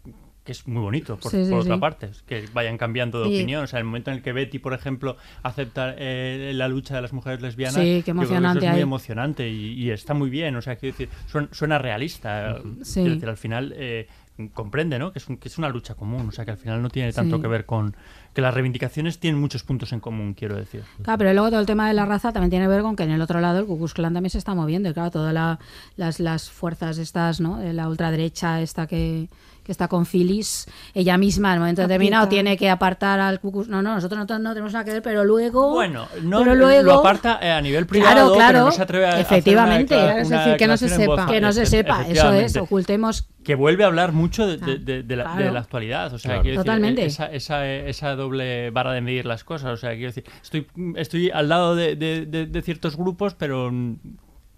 que es muy bonito, por, Sí, sí, por otra sí. parte, que vayan cambiando de opinión. O sea, el momento en el que Betty, por ejemplo, acepta eh, la lucha de las mujeres lesbianas, Sí, qué que emocionante es muy emocionante y, y está muy bien. O sea, quiero decir, suena, suena realista. Decir, al final. eh, comprende, ¿no? Que es, un- que es una lucha común, o sea, que al final no tiene tanto que ver con que las reivindicaciones tienen muchos puntos en común, quiero decir. Claro, pero luego todo el tema de la raza también tiene que ver con que en el otro lado el Ku Klux Klan también se está moviendo. Y claro, todas la- las, las fuerzas estas, ¿no? De la ultraderecha esta que, que está con Phyllis, ella misma en momento determinado tiene que apartar al Klux No, no, nosotros no, no tenemos nada que ver, pero luego... Bueno, no pero lo luego, aparta eh, a nivel Claro, privado, claro, pero no se atreve a hacer una efectivamente. Es decir, que no se sepa. Que no se sepa, eso es, efectivamente. ocultemos Que vuelve a hablar mucho de, de- de- de la, de Claro. la actualidad. O sea, Claro. quiero decir, Totalmente. esa, esa, esa doble vara de medir las cosas. O sea, quiero decir, estoy, estoy al lado de, de- de- de ciertos grupos, pero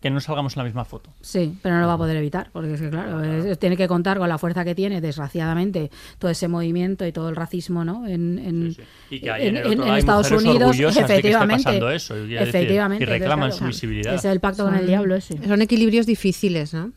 que no salgamos en la misma foto. Sí, pero no lo va a poder evitar, porque es que, claro, es- tiene que contar con la fuerza que tiene, desgraciadamente, todo ese movimiento y todo el racismo, ¿no? En, en, Sí, sí. Y que hay en el otro en- lado hay Estados Unidos, orgullosas de que esté efectivamente. pasando eso, quiero decir, efectivamente. y reclaman entonces, su visibilidad. Es el pacto con el diablo ese. Son equilibrios difíciles, ¿no?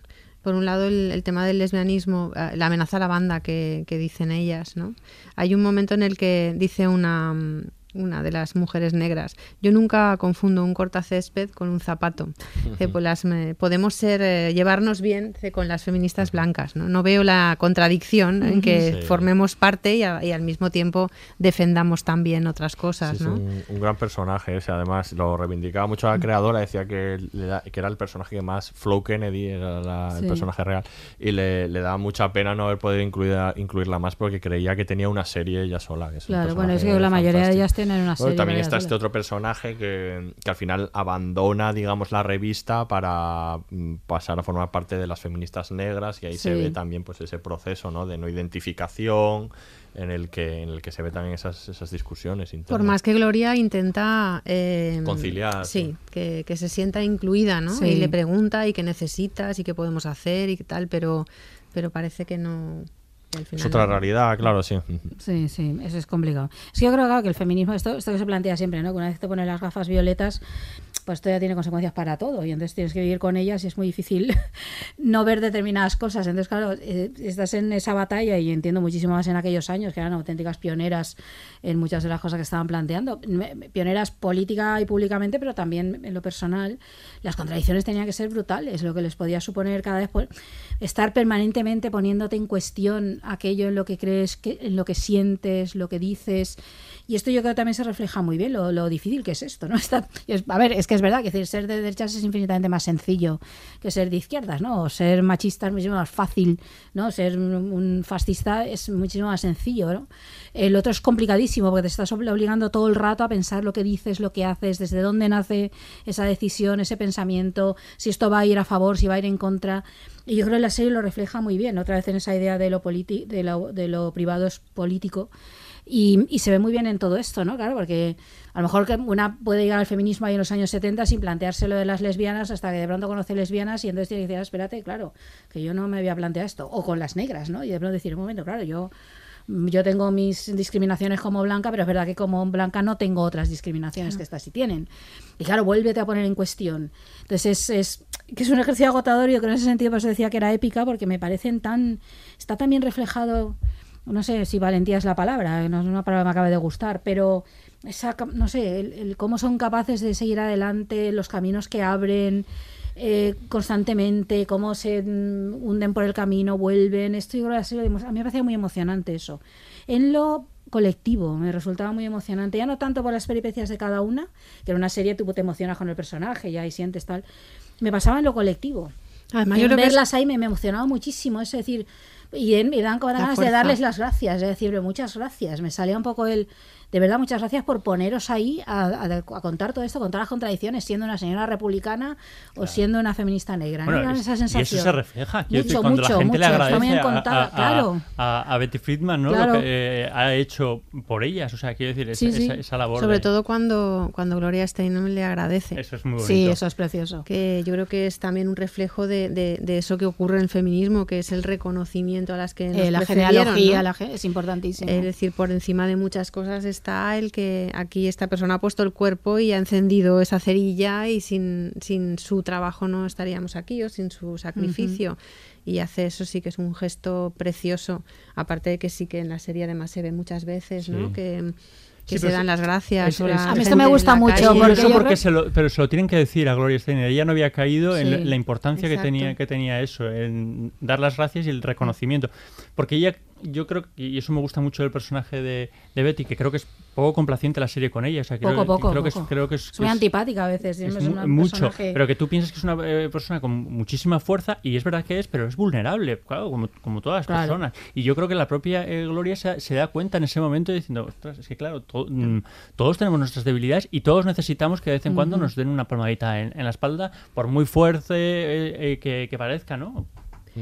Por un lado, el, tema del lesbianismo, eh, la amenaza a la banda que, que dicen ellas, ¿no? Hay un momento en el que dice una, mm, una de las mujeres negras, yo nunca confundo un cortacésped con un zapato. Dice, pues las, me- podemos ser, eh, llevarnos bien con las feministas blancas, ¿no? No veo la contradicción en que Sí. formemos parte y, a- y al mismo tiempo defendamos también otras cosas, Sí, es ¿no? un, un gran personaje ese, además lo reivindicaba mucho la creadora, decía que, da- que era el personaje que más, Flo Kennedy era la- Sí. el personaje real, y le, le daba mucha pena no haber podido incluir, incluirla más porque creía que tenía una serie ella sola. Que es Claro, bueno, es que la mayoría de fantástico. Una Bueno, también está este otro personaje que, que al final abandona, digamos, la revista para mm, pasar a formar parte de las feministas negras y ahí se ve también pues ese proceso ¿no? de no identificación en el que en el que se ve también esas, esas discusiones Por más que Gloria intenta eh, Conciliar, sí, sí. Que, que se sienta incluida, ¿no? Sí. Y le pregunta y qué necesitas y qué podemos hacer y qué tal, pero, pero parece que no. Que al es otra realidad, claro, sí. Sí, sí, eso es complicado. Es que yo creo claro, que el feminismo, esto, esto que se plantea siempre, ¿no? Que una vez te pones las gafas violetas, pues esto ya tiene consecuencias para todo y entonces tienes que vivir con ellas y es muy difícil no ver determinadas cosas. Entonces, claro, eh, estás en esa batalla y entiendo muchísimo más en aquellos años que eran auténticas pioneras en muchas de las cosas que estaban planteando. Pioneras política y públicamente, pero también en lo personal. Las contradicciones tenían que ser brutales, lo que les podía suponer cada vez pues, estar permanentemente poniéndote en cuestión aquello en lo que crees, que, en lo que sientes, lo que dices. Y esto yo creo que también se refleja muy bien lo, lo difícil que es esto, ¿no? Está- es- a ver, es que es verdad que decir, ser de derechas es infinitamente más sencillo que ser de izquierdas, ¿no? Ser machista es muchísimo más fácil, ¿no? Ser un, fascista es muchísimo más sencillo, ¿no? El otro es complicadísimo porque te estás obli- obligando todo el rato a pensar lo que dices, lo que haces, desde dónde nace esa decisión, ese pensamiento, si esto va a ir a favor, si va a ir en contra. Y yo creo que la serie lo refleja muy bien, otra vez en esa idea de lo, de lo, de lo privado es político. Y, y se ve muy bien en todo esto, ¿no? Claro, porque a lo mejor una puede llegar al feminismo ahí en los años 70 sin plantearse lo de las lesbianas hasta que de pronto conoce lesbianas y entonces tiene que decir, "Ah, espérate, claro, que yo no me había planteado esto. O con las negras, ¿no? Y de pronto decir, un momento, claro, yo yo tengo mis discriminaciones como blanca, pero es verdad que como blanca no tengo otras discriminaciones que estas sí tienen. Y claro, vuélvete a poner en cuestión. Entonces es, es que es un ejercicio agotador y yo creo que en ese sentido por eso decía que era épica, porque me parecen tan... Está tan bien reflejado, no sé si valentía es la palabra, no es una palabra que me acabe de gustar, pero esa, no sé, el, el cómo son capaces de seguir adelante, los caminos que abren, eh, constantemente, cómo se mm, hunden por el camino, vuelven. Esto yo creo que ha sido emo- a mí me parecía muy emocionante eso. En lo colectivo me resultaba muy emocionante, ya no tanto por las peripecias de cada una, que en una serie tú te emocionas con el personaje ya y sientes tal. Me pasaba en lo colectivo. Además, En yo creo que es- verlas ahí me, me emocionaba muchísimo, es decir, y en- me dan ganas de darles las gracias, es decir, muchas gracias. Me salía un poco el, de verdad, muchas gracias por poneros ahí a, a- a contar todo esto, contar las contradicciones, siendo una señora republicana o siendo una feminista negra. ¿no? Bueno, es- esa y sensación. eso se refleja. quiero decir, Mucho, cuando mucho, la gente le mucho, está agradece muy bien contada, claro. a- Betty Friedman ¿no? Claro. lo que eh, ha hecho por ellas. O sea, quiero decir, esa, Sí, sí. esa- esa labor. Sobre de- todo cuando, cuando Gloria Steinem le agradece. Eso es muy bonito. Sí, eso es precioso. Que yo creo que es también un reflejo de, de- de eso que ocurre en el feminismo, que es el reconocimiento a las que nos Eh, la genealogía ¿no? la ge- es importantísimo. Es decir, por encima de muchas cosas está el que aquí esta persona ha puesto el cuerpo y ha encendido esa cerilla y sin, sin su trabajo no estaríamos aquí o sin su sacrificio. Y hace eso sí que es un gesto precioso. Aparte de que sí que en la serie además se ve muchas veces, ¿no? Sí. Que, que Sí, se dan las gracias. es- o es- la A mí esto me en gusta mucho, calle. Porque eso porque se lo, pero se lo tienen que decir a Gloria Steinem. Ella no había caído en Sí. la, la importancia que tenía, que tenía eso, en dar las gracias y el reconocimiento. Porque ella, yo creo, que- y eso me gusta mucho del personaje de, de Betty, que creo que es poco complaciente la serie con ella. O sea, creo, Poco, poco, creo que poco. es, creo que es, Es muy que es- antipática a veces. es es mu- una mucho, personaje- pero que tú piensas que es una eh, persona con muchísima fuerza y es verdad que es, pero es vulnerable, claro, como, como todas las Claro. personas. Y yo creo que la propia eh, Gloria se, se da cuenta en ese momento diciendo, ostras, es que claro, to- mm, todos tenemos nuestras debilidades y todos necesitamos que de vez en cuando nos den una palmadita en, en la espalda, por muy fuerte eh, eh, que, que parezca, ¿no?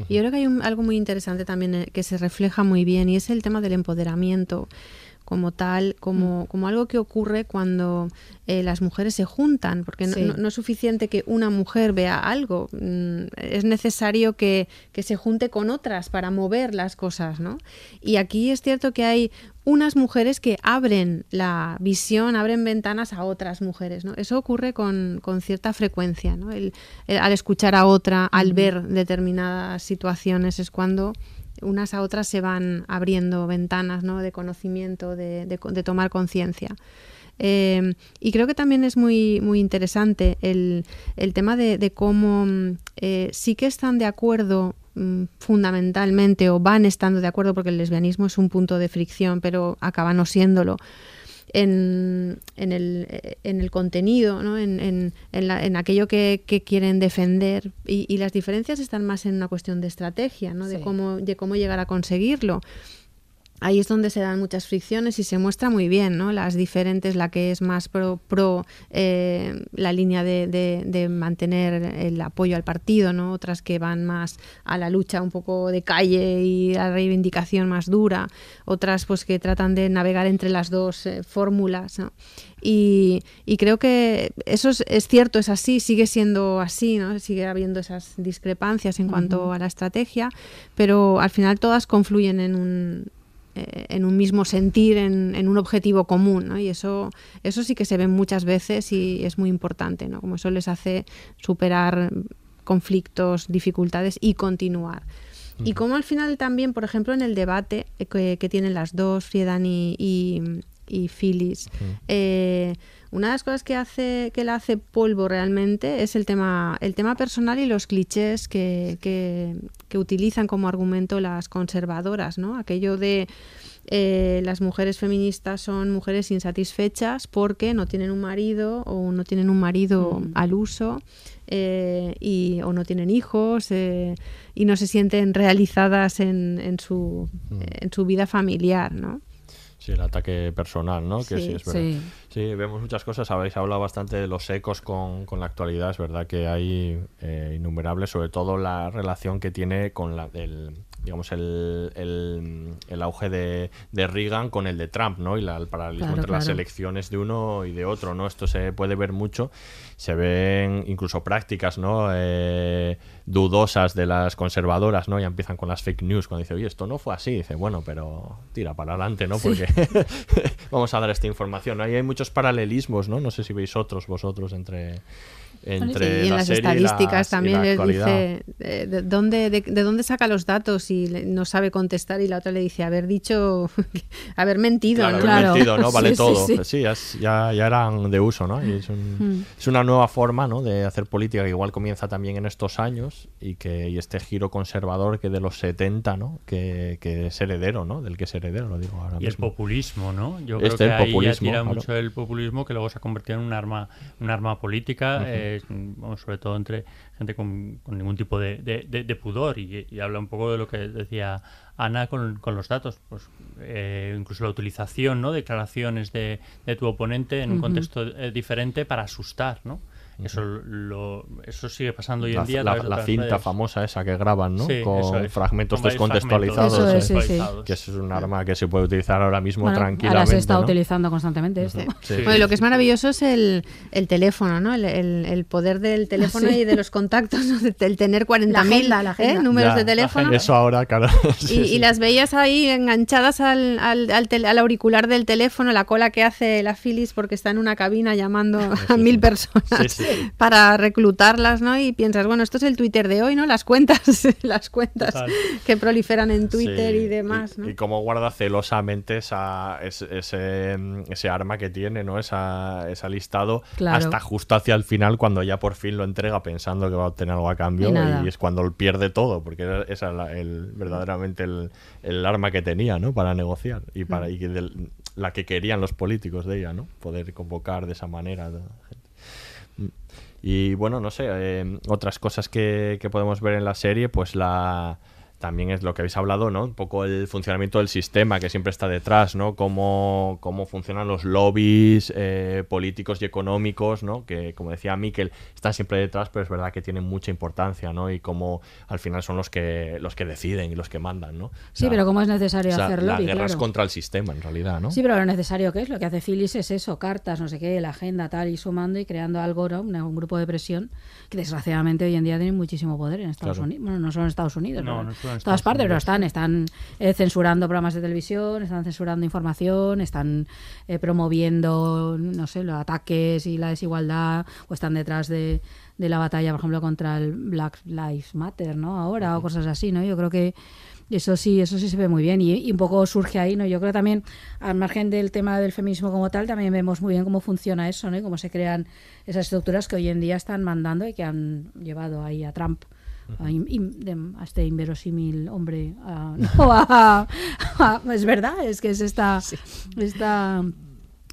Y yo creo que hay un- algo muy interesante también eh, que se refleja muy bien y es el tema del empoderamiento como tal, como, como algo que ocurre cuando eh, las mujeres se juntan, porque no, Sí. no- no es suficiente que una mujer vea algo, mm, es necesario que, que se junte con otras para mover las cosas, ¿no? Y aquí es cierto que hay unas mujeres que abren la visión, abren ventanas a otras mujeres, ¿no? Eso ocurre con, con cierta frecuencia, ¿no? El- el- al escuchar a otra, al ver determinadas situaciones es cuando unas a otras se van abriendo ventanas ¿no? de conocimiento, de, tomar conciencia. Eh, y creo que también es muy, muy interesante el, el tema de, de cómo mm, eh, sí que están de acuerdo mm, fundamentalmente o van estando de acuerdo porque el lesbianismo es un punto de fricción, pero acaba no siéndolo en, en, el, eh, en el contenido, ¿no? en, en, en, la- en aquello que, que quieren defender y, y las diferencias están más en una cuestión de estrategia, ¿no? de, Sí. cómo, de cómo llegar a conseguirlo. Ahí es donde se dan muchas fricciones y se muestra muy bien, ¿no? Las diferentes, la que es más pro, pro eh, la línea de, de- de mantener el apoyo al partido, ¿no? Otras que van más a la lucha un poco de calle y a la reivindicación más dura. Otras, pues, que tratan de navegar entre las dos eh, fórmulas, ¿no? Y, y creo que eso es, es cierto, es así, sigue siendo así, ¿no? Sigue habiendo esas discrepancias en cuanto a la estrategia, pero al final todas confluyen en un, eh, en un mismo sentir, en, en un objetivo común, ¿no? Y eso, eso sí que se ve muchas veces y es muy importante, ¿no? Como eso les hace superar conflictos, dificultades y continuar. Y como al final también, por ejemplo, en el debate que, que tienen las dos, Friedan y, y, y Phyllis, eh, una de las cosas que hace que la hace polvo realmente es el tema el tema personal y los clichés que, que, que utilizan como argumento las conservadoras, ¿no? Aquello de eh, las mujeres feministas son mujeres insatisfechas porque no tienen un marido o no tienen un marido al uso eh, y, o no tienen hijos eh, y no se sienten realizadas en, en, su, en su vida familiar, ¿no? Sí, el ataque personal, ¿no? Que Sí, sí, es verdad. sí. Sí, vemos muchas cosas. Habéis hablado bastante de los ecos con, con la actualidad. Es verdad que hay eh, innumerables, sobre todo la relación que tiene con la, el, digamos, el, el, el auge de, de Reagan con el de Trump, ¿no? Y la, el paralelismo Claro, entre las elecciones de uno y de otro, ¿no? Esto se puede ver mucho. Se ven incluso prácticas, ¿no? Eh, dudosas de las conservadoras, ¿no? Ya empiezan con las fake news cuando dice, oye, esto no fue así. Dice, bueno, pero tira para adelante, ¿no? Sí. Porque vamos a dar esta información. ¿no? Ahí hay muchos paralelismos, ¿no? No sé si veis otros vosotros entre, entre Sí, y en la las serie y la- estadísticas también les dice eh, de, dónde, de, de dónde saca los datos y le- no sabe contestar y la otra le dice haber dicho, haber mentido. Claro, ¿no? haber mentido, ¿no? Vale sí, todo. sí. Sí, es- ya, ya eran de uso, ¿no? Y es, un- Mm. es una nueva forma, ¿no? De hacer política que igual comienza también en estos años y que y este giro conservador que de los 70, ¿no? Que, que es heredero, ¿no? Del que es heredero, lo digo ahora Y el mismo. populismo, ¿no? Yo Este, creo el que ahí ya tira claro. mucho el populismo que luego se ha convertido en un arma, un arma política, eh, vamos, sobre todo entre gente con, con ningún tipo de, de- de- de pudor y, y habla un poco de lo que decía Ana con, con los datos, pues eh, incluso la utilización, ¿no? Declaraciones de, de tu oponente en un contexto eh, diferente para asustar, ¿no? Eso lo, eso sigue pasando hoy en La, día. la- cinta redes. famosa esa que graban, ¿no? Sí, con es. fragmentos Con descontextualizados. fragmentos Eso es, sí, sí. descontextualizados. Que eso es un arma que se puede utilizar ahora mismo Bueno, tranquilamente. ahora se está ¿no? utilizando constantemente esto. Sí. Bueno, y lo que es maravilloso es el, el teléfono, ¿no? El, el- el poder del teléfono Sí. y de los contactos, el tener 40.000 La agenda, la agenda. ¿eh? números Ya, de teléfono. Eso ahora, claro. Y, sí, y sí. las veías ahí enganchadas al, al, al tel- al auricular del teléfono, la cola que hace la Phyllis porque está en una cabina llamando a mil personas Sí, sí. para reclutarlas, ¿no? Y piensas, bueno, esto es el Twitter de hoy, ¿no? Las cuentas, las cuentas Total. que proliferan en Twitter Sí, y demás, ¿no? Y cómo guarda celosamente esa, ese, ese, ese arma que tiene, ¿no? Esa, ese listado Claro. hasta justo hacia el final cuando ya por fin lo entrega pensando que va a obtener algo a cambio Y y, es cuando pierde todo porque esa es la- el, verdaderamente el, el arma que tenía, ¿no? Para negociar y para y que del- la que querían los políticos de ella, ¿no? Poder convocar de esa manera a la gente. Y bueno, no sé, eh, otras cosas que, que podemos ver en la serie, pues la también es lo que habéis hablado, ¿no? Un poco el funcionamiento del sistema que siempre está detrás, ¿no? Cómo, cómo funcionan los lobbies eh, políticos y económicos, ¿no? Que, como decía Miquel, están siempre detrás, pero es verdad que tienen mucha importancia, ¿no? Y cómo al final son los que los que deciden y los que mandan, ¿no? O Sí, pero cómo es necesario o sea, hacer La lobby, guerra es claro. contra el sistema, en realidad, ¿no? Sí, pero lo necesario que es, lo que hace Phyllis es eso, cartas, no sé qué, la agenda, tal, y sumando y creando algo, ¿no? un, un grupo de presión que desgraciadamente hoy en día tiene muchísimo poder en Estados Claro. Unidos. Bueno, no solo en Estados Unidos, No, pero no todas partes, pero están, están eh, censurando programas de televisión, están censurando información, están eh, promoviendo, no sé, los ataques y la desigualdad, o están detrás de, de la batalla, por ejemplo, contra el Black Lives Matter, ¿no? Ahora, o cosas así, ¿no? Yo creo que eso sí, eso sí se ve muy bien y, y un poco surge ahí, ¿no? Yo creo también, al margen del tema del feminismo como tal, también vemos muy bien cómo funciona eso, ¿no? Y cómo se crean esas estructuras que hoy en día están mandando y que han llevado ahí a Trump. A, in- in- de- a este inverosímil hombre a- no, a- a- es verdad es que es esta esta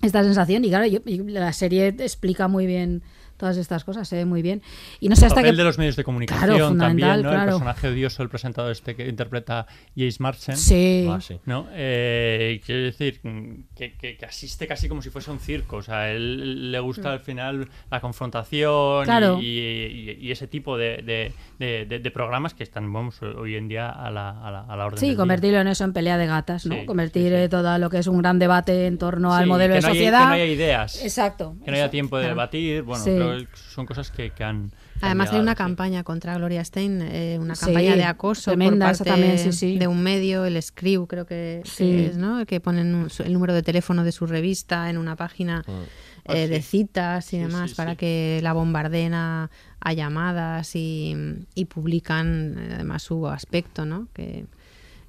esta sensación. Y claro yo- la serie explica muy bien todas estas cosas se ve muy bien y no sé el hasta papel qué de los medios de comunicación Claro, también, ¿no? claro. El personaje odioso, el presentador este que interpreta Jace Marchen. Sí. Ah, sí. ¿no? Eh, quiero decir mm, que, que- que asiste casi como si fuese un circo. O sea, él le gusta al final la confrontación Mm. Claro. y, y- y ese tipo de, de- de- de- de programas que están, vamos, hoy en día a la, a la, a la orden Sí, del día. convertirlo en eso, en pelea de gatas, ¿no? Sí, Convertir eh, todo lo que es un gran debate en torno al Sí, modelo que de no haya- sociedad. que no haya ideas. Exacto. Que no haya tiempo de claro. debatir. Bueno, Sí. Son cosas que, que han. Además hay una campaña contra Gloria Stein, eh, una Sí, campaña de acoso tremenda por parte también, sí, sí. de un medio, el Screw creo que, es, ¿no? Que ponen un- el número de teléfono de su revista en una página Ah, eh, sí. de citas y Sí, demás sí, para sí. que la bombardeen a, a llamadas y, y publican eh, además su aspecto, ¿no? Que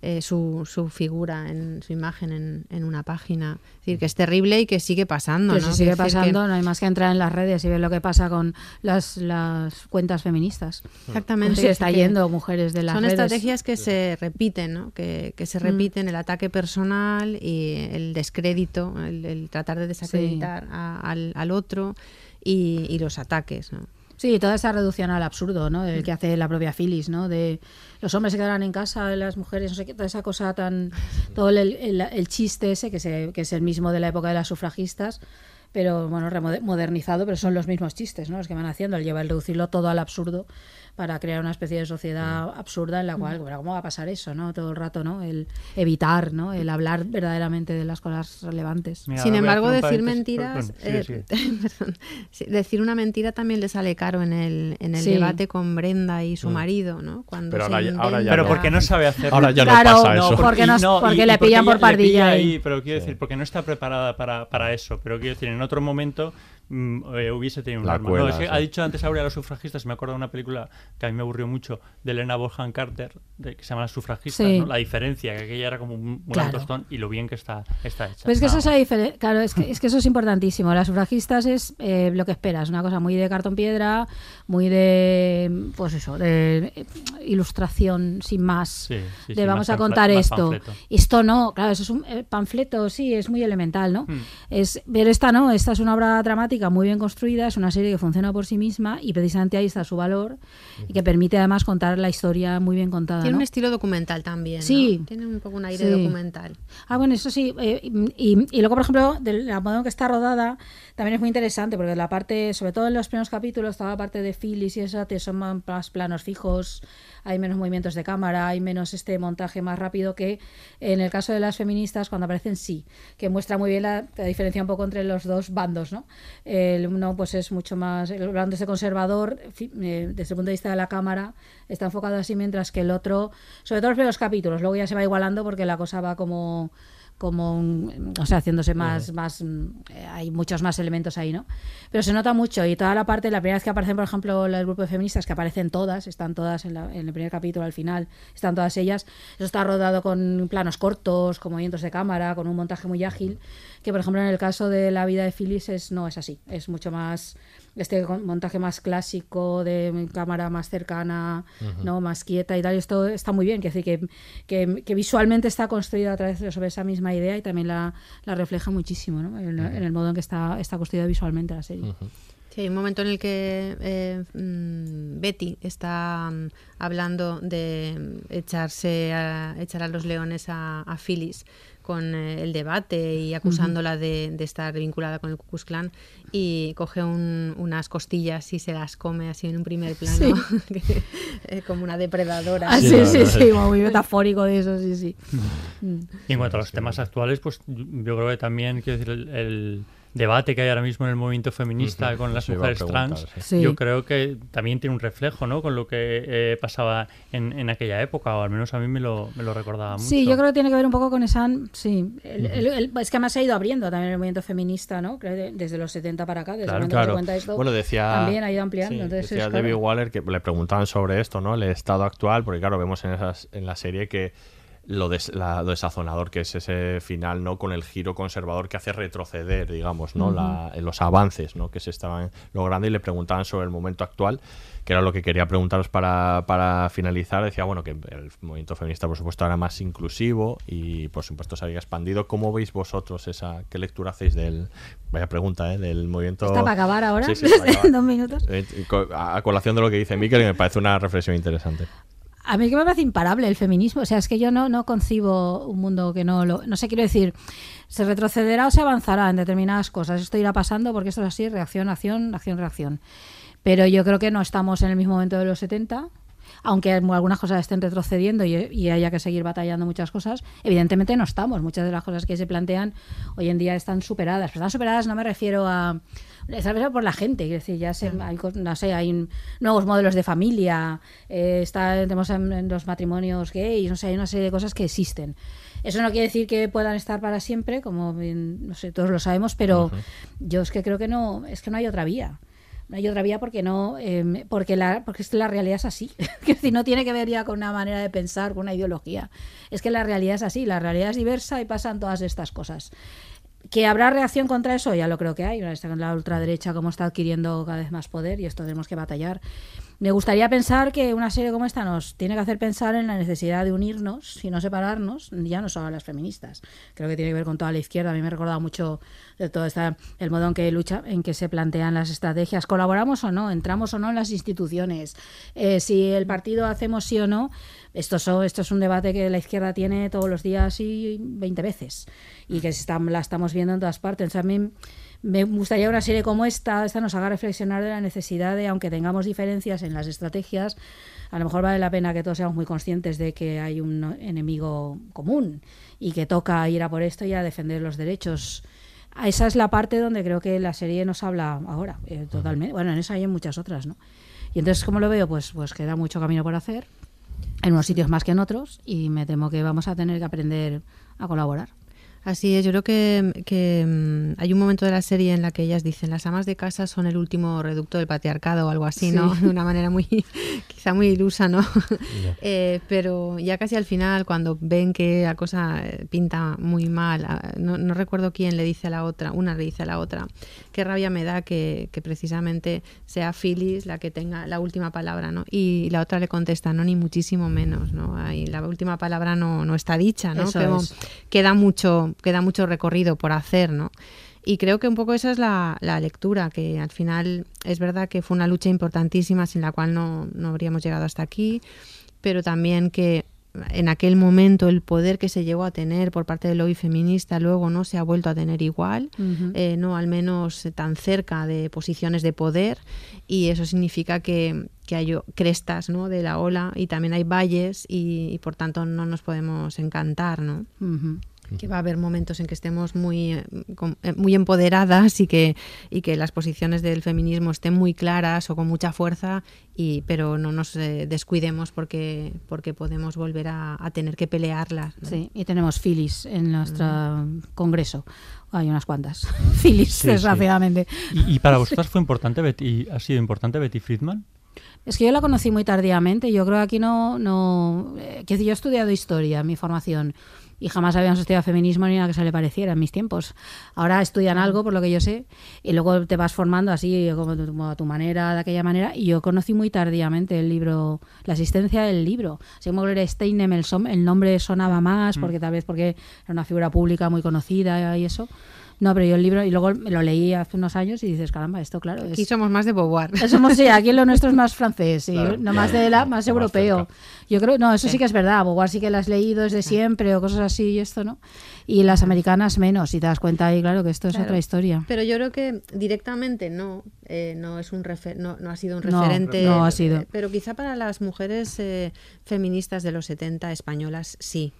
eh, su, su figura, en su imagen en, en una página. Es decir, que es terrible y que sigue pasando. Que ¿no? si sigue que- pasando, no hay más que entrar en las redes y ver lo que pasa con las, las cuentas feministas. Exactamente. Cómo se está yendo mujeres de las Son redes. estrategias que se repiten, ¿no? Que, que se Mm. repiten el ataque personal y el descrédito, el, el tratar de desacreditar a- al, al otro y, y los ataques, ¿no? Sí, toda esa reducción al absurdo, ¿no? Mm. El que hace la propia Phyllis, ¿no? De los hombres se quedarán en casa, las mujeres, no sé qué, toda esa cosa tan... Todo el, el- el chiste ese, que, se, que es el mismo de la época de las sufragistas, pero, bueno, modernizado, pero son los mismos chistes, ¿no? Los que van haciendo, el lleva el reducirlo todo al absurdo para crear una especie de sociedad absurda en la cual, bueno, ¿cómo va a pasar eso, no? Todo el rato, ¿no? El evitar, ¿no? El hablar verdaderamente de las cosas relevantes. Mira, Sin embargo, decir mentiras, perdón, eh, perdón. Sí, decir una mentira también le sale caro en el, en el Sí. debate con Brenda y su Mm. marido, ¿no? Cuando Pero se ahora ya- ahora ya inventa- Pero porque no sabe hacerlo. Ahora ya no Claro, pasa eso. porque no- y porque y le pillan por pardilla pilla ahí. pero quiero Sí. decir, porque no está preparada para, para eso. Pero quiero decir, en otro momento mm, eh, hubiese tenido un La arma. cuela, No, es que sí. ha dicho antes Aurea los sufragistas, me acuerdo de una película que a mí me aburrió mucho, de Elena Bonham Carter, de, que se llama Las sufragistas, Sí. ¿no? La diferencia, que aquella era como un, un Claro. tostón y lo bien que está, está hecha. Pues es que eso es la más. diferencia. Claro, es que, es que eso es importantísimo. Las sufragistas es eh, lo que esperas, una cosa muy de cartón piedra, muy de, pues eso, de eh, ilustración sin más. Sí, sí, de sí, vamos más a contar esto. Esto no, claro, eso es un panfleto, sí, es muy elemental, ¿no? Hmm. Es, pero esta no, esta es una obra dramática muy bien construida, es una serie que funciona por sí misma y precisamente ahí está su valor y que permite además contar la historia muy bien contada. Tiene ¿no? un estilo documental también. ¿no? Sí. Tiene un poco un aire Sí. documental. Ah, bueno, eso sí. eh, y, y luego, por ejemplo, de la modo en que está rodada, también es muy interesante, porque la parte, sobre todo en los primeros capítulos, toda la parte de Phyllis y eso, que son más planos fijos, hay menos movimientos de cámara, hay menos este montaje más rápido que en el caso de las feministas, cuando aparecen, sí, que muestra muy bien la, diferencia un poco entre los dos bandos, ¿no? El uno, pues es mucho más, el bando este conservador, eh, desde el punto de vista de la cámara, está enfocado así, mientras que el otro, sobre todo los primeros capítulos, luego ya se va igualando porque la cosa va como como un- o sea haciéndose más más mm, hay muchos más elementos ahí no pero se nota mucho y toda la parte la primera vez que aparecen por ejemplo el grupo de feministas que aparecen todas están todas en, la- en el primer capítulo al final están todas ellas eso está rodado con planos cortos con movimientos de cámara con un montaje muy ágil que por ejemplo en el caso de la vida de Phyllis es, no es así. Es mucho más este montaje más clásico de cámara más cercana no más quieta y tal. Y esto está muy bien que decir que, que, que visualmente está construido a través de sobre esa misma idea y también la, la refleja muchísimo ¿no? en, en el modo en que está, está construida visualmente la serie. Sí, hay un momento en el que eh, mm, Betty está mm, hablando de echarse a, echar a los leones a, a Phyllis con eh, el debate y acusándola de, de estar vinculada con el Ku Klux Klan y coge un- unas costillas y se las come así en un primer plano eh, como una depredadora. Ah, sí, sí, sí, muy metafórico de eso, sí, sí. Y en cuanto a los temas actuales, pues yo creo que también, quiero decir, el, el debate que hay ahora mismo en el movimiento feminista con las mujeres trans, sí. Yo creo que también tiene un reflejo, ¿no? Con lo que eh, pasaba en, en aquella época, o al menos a mí me lo, me lo recordaba mucho. Sí, yo creo que tiene que ver un poco con esa. Sí, el- el- el- es que además se ha ido abriendo también el movimiento feminista, ¿no? Creo que desde los 70 para acá, desde Claro, claro. cuenta esto. Bueno, decía, También ha ido ampliando. sí, entonces, decía es claro. Debbie Waller que le preguntaban sobre esto, ¿no? El estado actual, porque claro, vemos en, esas, en la serie que lo, des- la- lo desazonador que es ese final, ¿no? Con el giro conservador que hace retroceder, digamos, ¿no? Ujú. La- en los avances, ¿no? Que se estaban logrando y le preguntaban sobre el momento actual, que era lo que quería preguntaros para, para finalizar. Decía, bueno, que el movimiento feminista, por supuesto, era más inclusivo y, por supuesto, se había expandido. ¿Cómo veis vosotros esa, qué lectura hacéis del, vaya pregunta, ¿eh? Del movimiento... ¿Está para acabar ahora? Sí, sí, para acabar. dos minutos. Eh, A a colación de lo que dice Miquel, que me parece una reflexión interesante. A mí que me parece imparable el feminismo. O sea, es que yo no, no concibo un mundo que no lo. No sé, quiero decir, se retrocederá o se avanzará en determinadas cosas. Esto irá pasando porque esto es así: reacción, acción, acción, reacción. Pero yo creo que no estamos en el mismo momento de los 70. Aunque algunas cosas estén retrocediendo y, y haya que seguir batallando muchas cosas, evidentemente no estamos. Muchas de las cosas que se plantean hoy en día están superadas. Pero están superadas no me refiero a, por la gente, quiero decir, ya se, hay, no sé, hay nuevos modelos de familia, eh, está, tenemos en, en los matrimonios gays, no sé, hay una serie de cosas que existen. Eso no quiere decir que puedan estar para siempre, como bien, no sé, todos lo sabemos, pero yo es que creo que no, es que no hay otra vía. No hay otra vía porque no, eh, porque la, porque que la realidad es así. Es decir, no tiene que ver ya con una manera de pensar, con una ideología. Es que la realidad es así, la realidad es diversa y pasan todas estas cosas. Que habrá reacción contra eso, ya lo creo que hay. Que la ultraderecha como está adquiriendo cada vez más poder y esto tenemos que batallar. Me gustaría pensar que una serie como esta nos tiene que hacer pensar en la necesidad de unirnos y no separarnos, ya no solo las feministas. Creo que tiene que ver con toda la izquierda. A mí me ha recordado mucho de todo esta, el modo en que lucha, en que se plantean las estrategias. ¿Colaboramos o no? ¿Entramos o no en las instituciones? Eh, si el partido hacemos sí o no, esto, esto es un debate que la izquierda tiene todos los días y 20 veces y que está- la estamos viendo en todas partes. A mí me gustaría una serie como esta, esta nos haga reflexionar de la necesidad de, aunque tengamos diferencias en las estrategias, a lo mejor vale la pena que todos seamos muy conscientes de que hay un enemigo común y que toca ir a por esto y a defender los derechos. Esa es la parte donde creo que la serie nos habla ahora, eh, totalmente. Bueno, en esa hay en muchas otras, ¿no? Y entonces, ¿cómo lo veo? Pues, pues queda mucho camino por hacer, en unos sitios más que en otros, y me temo que vamos a tener que aprender a colaborar. Así es, yo creo que, que, mm, hay un momento de la serie en la que ellas dicen las amas de casa son el último reducto del patriarcado o algo así, ¿no? De una manera muy, quizá muy ilusa, ¿no? Eh, pero ya casi al final, cuando ven que la cosa eh, pinta muy mal, ah, no, no recuerdo quién le dice a la otra, una le dice a la otra, qué rabia me da que, que precisamente sea Phyllis la que tenga la última palabra, ¿no? Y la otra le contesta, no, ni muchísimo menos, ¿no? Ahí la última palabra no, no está dicha, ¿no? Eso Pero es. queda mucho, queda mucho recorrido por hacer, ¿no? Y creo que un poco esa es la, la lectura, que al final es verdad que fue una lucha importantísima sin la cual no, no habríamos llegado hasta aquí, pero también que en aquel momento el poder que se llegó a tener por parte del lobby feminista luego no se ha vuelto a tener igual, eh, no al menos tan cerca de posiciones de poder y eso significa que, que hay crestas ¿no? de la ola y también hay valles y, y por tanto no nos podemos encantar, ¿no? Ujú. Que va a haber momentos en que estemos muy, eh, eh, muy empoderadas y que, y que las posiciones del feminismo estén muy claras o con mucha fuerza, y, pero no nos eh, descuidemos porque, porque podemos volver a, a tener que pelearlas. ¿no? Sí, y tenemos filis en nuestro congreso. Hay unas cuantas filis, Sí, sí. desgraciadamente. ¿Y, y para vosotras fue importante Betty, ha sido importante Betty Friedman? Es que yo la conocí muy tardíamente. Yo creo que aquí no. no eh, que yo he estudiado historia, mi formación, y jamás habíamos estudiado feminismo ni nada que se le pareciera en mis tiempos. Ahora estudian algo, por lo que yo sé, y luego te vas formando así, como, a tu manera, de aquella manera. Y yo conocí muy tardíamente el libro, la existencia del libro. Como Gloria Steinem, el, som- el nombre sonaba más, porque tal vez porque era una figura pública muy conocida y eso. No, pero yo el libro, y luego me lo leí hace unos años y dices, caramba, esto claro. Aquí es- somos más de Beauvoir. somos, sí, aquí lo nuestro es más francés, sí, Claro, no más de la, más europeo. Yo creo, no, eso sí. Sí. que es verdad, Beauvoir sí que la has leído desde siempre o cosas así y esto, ¿no? Y las americanas menos, y te das cuenta ahí, claro, que esto es otra historia. Pero yo creo que directamente no, eh, no es un refer- no, no ha sido un No, referente. no ha sido. eh, Pero quizá para las mujeres eh, feministas de los 70 españolas sí.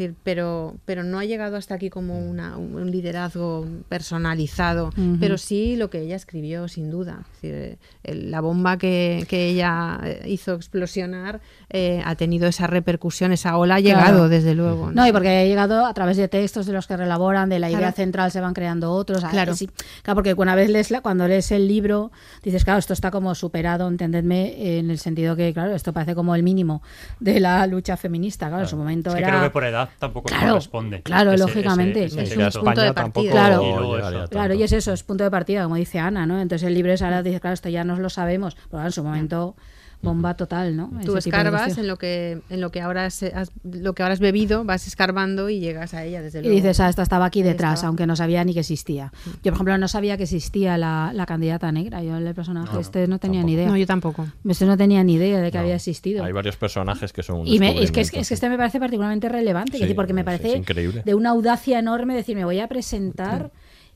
Decir, pero, pero no ha llegado hasta aquí como una, un, liderazgo personalizado, pero sí lo que ella escribió, sin duda. Es decir, eh, el- la bomba que, que ella eh, hizo explosionar eh, ha tenido esa repercusión, esa ola ha llegado, Claro. desde luego. No, y porque ha llegado a través de textos de los que relaboran, de la idea Claro. central se van creando otros. Ah, Claro. sí. claro, porque una vez lees la, cuando lees el libro, dices, claro, esto está como superado, entendedme, en el sentido que, claro, esto parece como el mínimo de la lucha feminista. Claro, en su momento Es que era. creo que por edad tampoco Claro, corresponde. Claro, ese- lógicamente. ese- ese es un punto de partida. Claro, llegaría claro, y es eso, es punto de partida, como dice Ana, ¿no? Entonces el libro es ahora, dice, claro, esto ya nos lo sabemos, pero en su momento bomba total, ¿no? Tú Ese escarbas en lo que en lo que ahora has, has- lo que ahora has bebido, vas escarbando y llegas a ella desde Y luego. dices, ah, esta estaba aquí detrás, estaba. aunque no sabía ni que existía. Yo, por ejemplo, no sabía que existía la, la candidata negra. Yo, el personaje No, este, no tenía ni idea. No, yo tampoco. Este no tenía ni idea de que había existido. Hay varios personajes que son un Y me- es, que, es, que- es que sí. este me parece particularmente relevante, Sí, decir, porque me parece es increíble. de una audacia enorme decir, me voy a presentar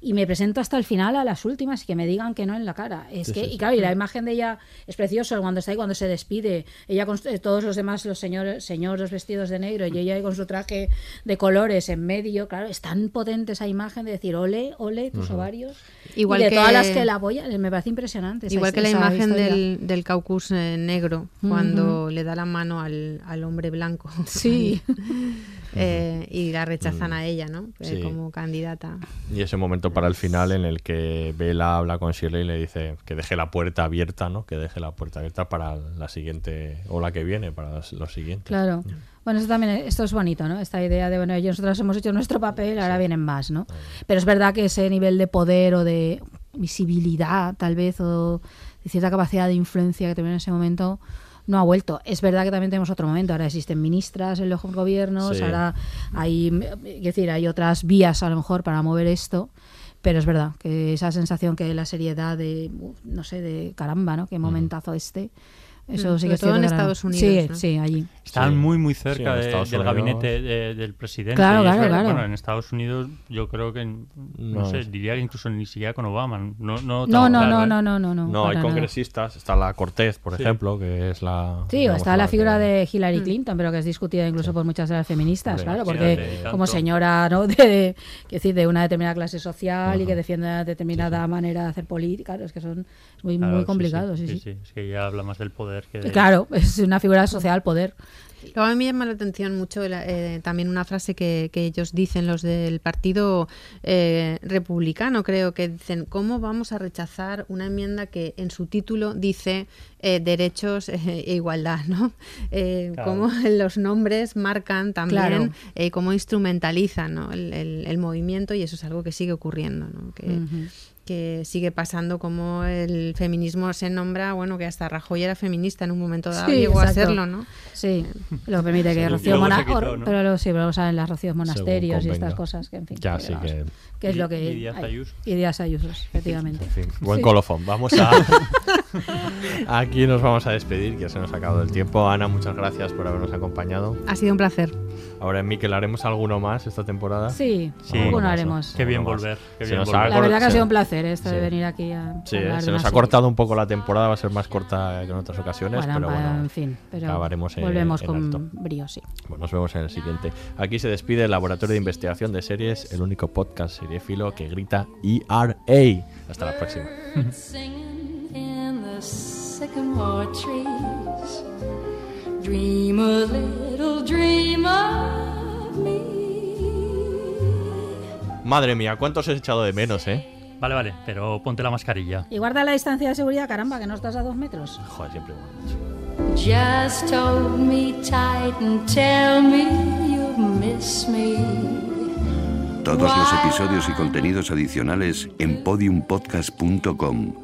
y me presento hasta el final a las últimas y que me digan que no en la cara. Es Sí, que, sí, y claro, y la imagen de ella es preciosa cuando está ahí, cuando se despide, ella con eh, todos los demás, los señores, señores vestidos de negro y ella ahí con su traje de colores en medio, claro, es tan potente esa imagen de decir, ole, ole, tus ovarios. Igual y de que- todas las que la apoyan, me parece impresionante. esa- Igual que la imagen del caucus eh, negro, cuando le da la mano al, al hombre blanco. Sí. Eh, y la rechazan a ella, ¿no? Eh, Sí. como candidata. Y ese momento para el final en el que Bella habla con Shirley y le dice que deje la puerta abierta, ¿no? Que deje la puerta abierta para la siguiente o la que viene, para los, siguientes. Claro. Bueno, esto también esto es bonito, ¿no? Esta idea de, bueno, nosotros hemos hecho nuestro papel, ahora vienen más, ¿no? Pero es verdad que ese nivel de poder o de visibilidad, tal vez, o de cierta capacidad de influencia que tenía en ese momento, no ha vuelto. Es verdad que también tenemos otro momento. Ahora existen ministras en los gobiernos, Sí. ahora hay, es decir, hay otras vías a lo mejor para mover esto. Pero es verdad que esa sensación que la seriedad de, no sé, de caramba, ¿no? Qué momentazo este. Eso Mm, sí que todo en Estados Unidos, Sí, ¿no? sí, allí. Sí. muy, muy cerca de- Estados del Unidos. gabinete de- del presidente. Claro, es claro, claro. Bueno, en Estados Unidos yo creo que, no, No, sé, es- diría que incluso ni siquiera con Obama. No, no, No, tan no, claro, no, ¿eh? no, no, no, no. No, hay nada. congresistas. Está la Cortez, por Sí. ejemplo, que es la. Sí, o digamos, está la figura que- de Hillary Clinton, pero que es discutida incluso por muchas de las feministas, claro, porque como señora ¿no? de, decir, de una determinada clase social y que defiende una determinada manera de hacer política, es que son muy, Claro, muy sí, complicado, sí, sí, sí. Es que ella habla más del poder que de... Claro, es una figura social, poder. Luego a mí me llama la atención mucho eh, también una frase que, que ellos dicen, los del Partido eh, Republicano, creo, que dicen, ¿cómo vamos a rechazar una enmienda que en su título dice eh, derechos e igualdad? ¿no? Eh, Claro. Cómo los nombres marcan también, Claro. eh, cómo instrumentalizan ¿no? el, el- el movimiento y eso es algo que sigue ocurriendo. ¿no? Que, Ujú. Que sigue pasando como el feminismo se nombra, bueno, que hasta Rajoy era feminista en un momento dado, Sí, llegó a serlo, ¿no? Sí, lo permite que Sí, Rocío luego se Mona- quitó, or- ¿no? pero lo, sí, pero lo saben las Rocíos monasterios y estas cosas que en fin. Ya, que sí vamos, que- que es lo que Y Díaz hay. Ayuso. Y Díaz Ayuso, efectivamente. En fin, buen Sí. colofón. Vamos a. Aquí nos vamos a despedir, que se nos ha acabado el tiempo. Ana, muchas gracias por habernos acompañado. Ha sido un placer. Ahora en Miquel, ¿haremos alguno más esta temporada? Sí, Sí. alguno haremos. Qué bien volver, qué bien volver. ha La verdad que ha sido un placer esto Sí. de venir aquí a Sí, hablar se nos ha cortado un poco la temporada, va a ser más corta que en otras ocasiones, Bueno, pero bueno. en fin, pero acabaremos en- volvemos en con brío, sí. Bueno, nos vemos en el siguiente. Aquí se despide el Laboratorio de Investigación de Series, el único podcast seriéfilo que grita ERA. Hasta la próxima. Sycamore trees. Dream a little dream of me. Madre mía, ¿cuántos he echado de menos, eh? Vale, vale, pero ponte la mascarilla. Y guarda la distancia de seguridad, caramba, que no estás a dos metros. Joder, siempre. Just hold me tight and tell me you miss me. Todos los episodios y contenidos adicionales en podiumpodcast.com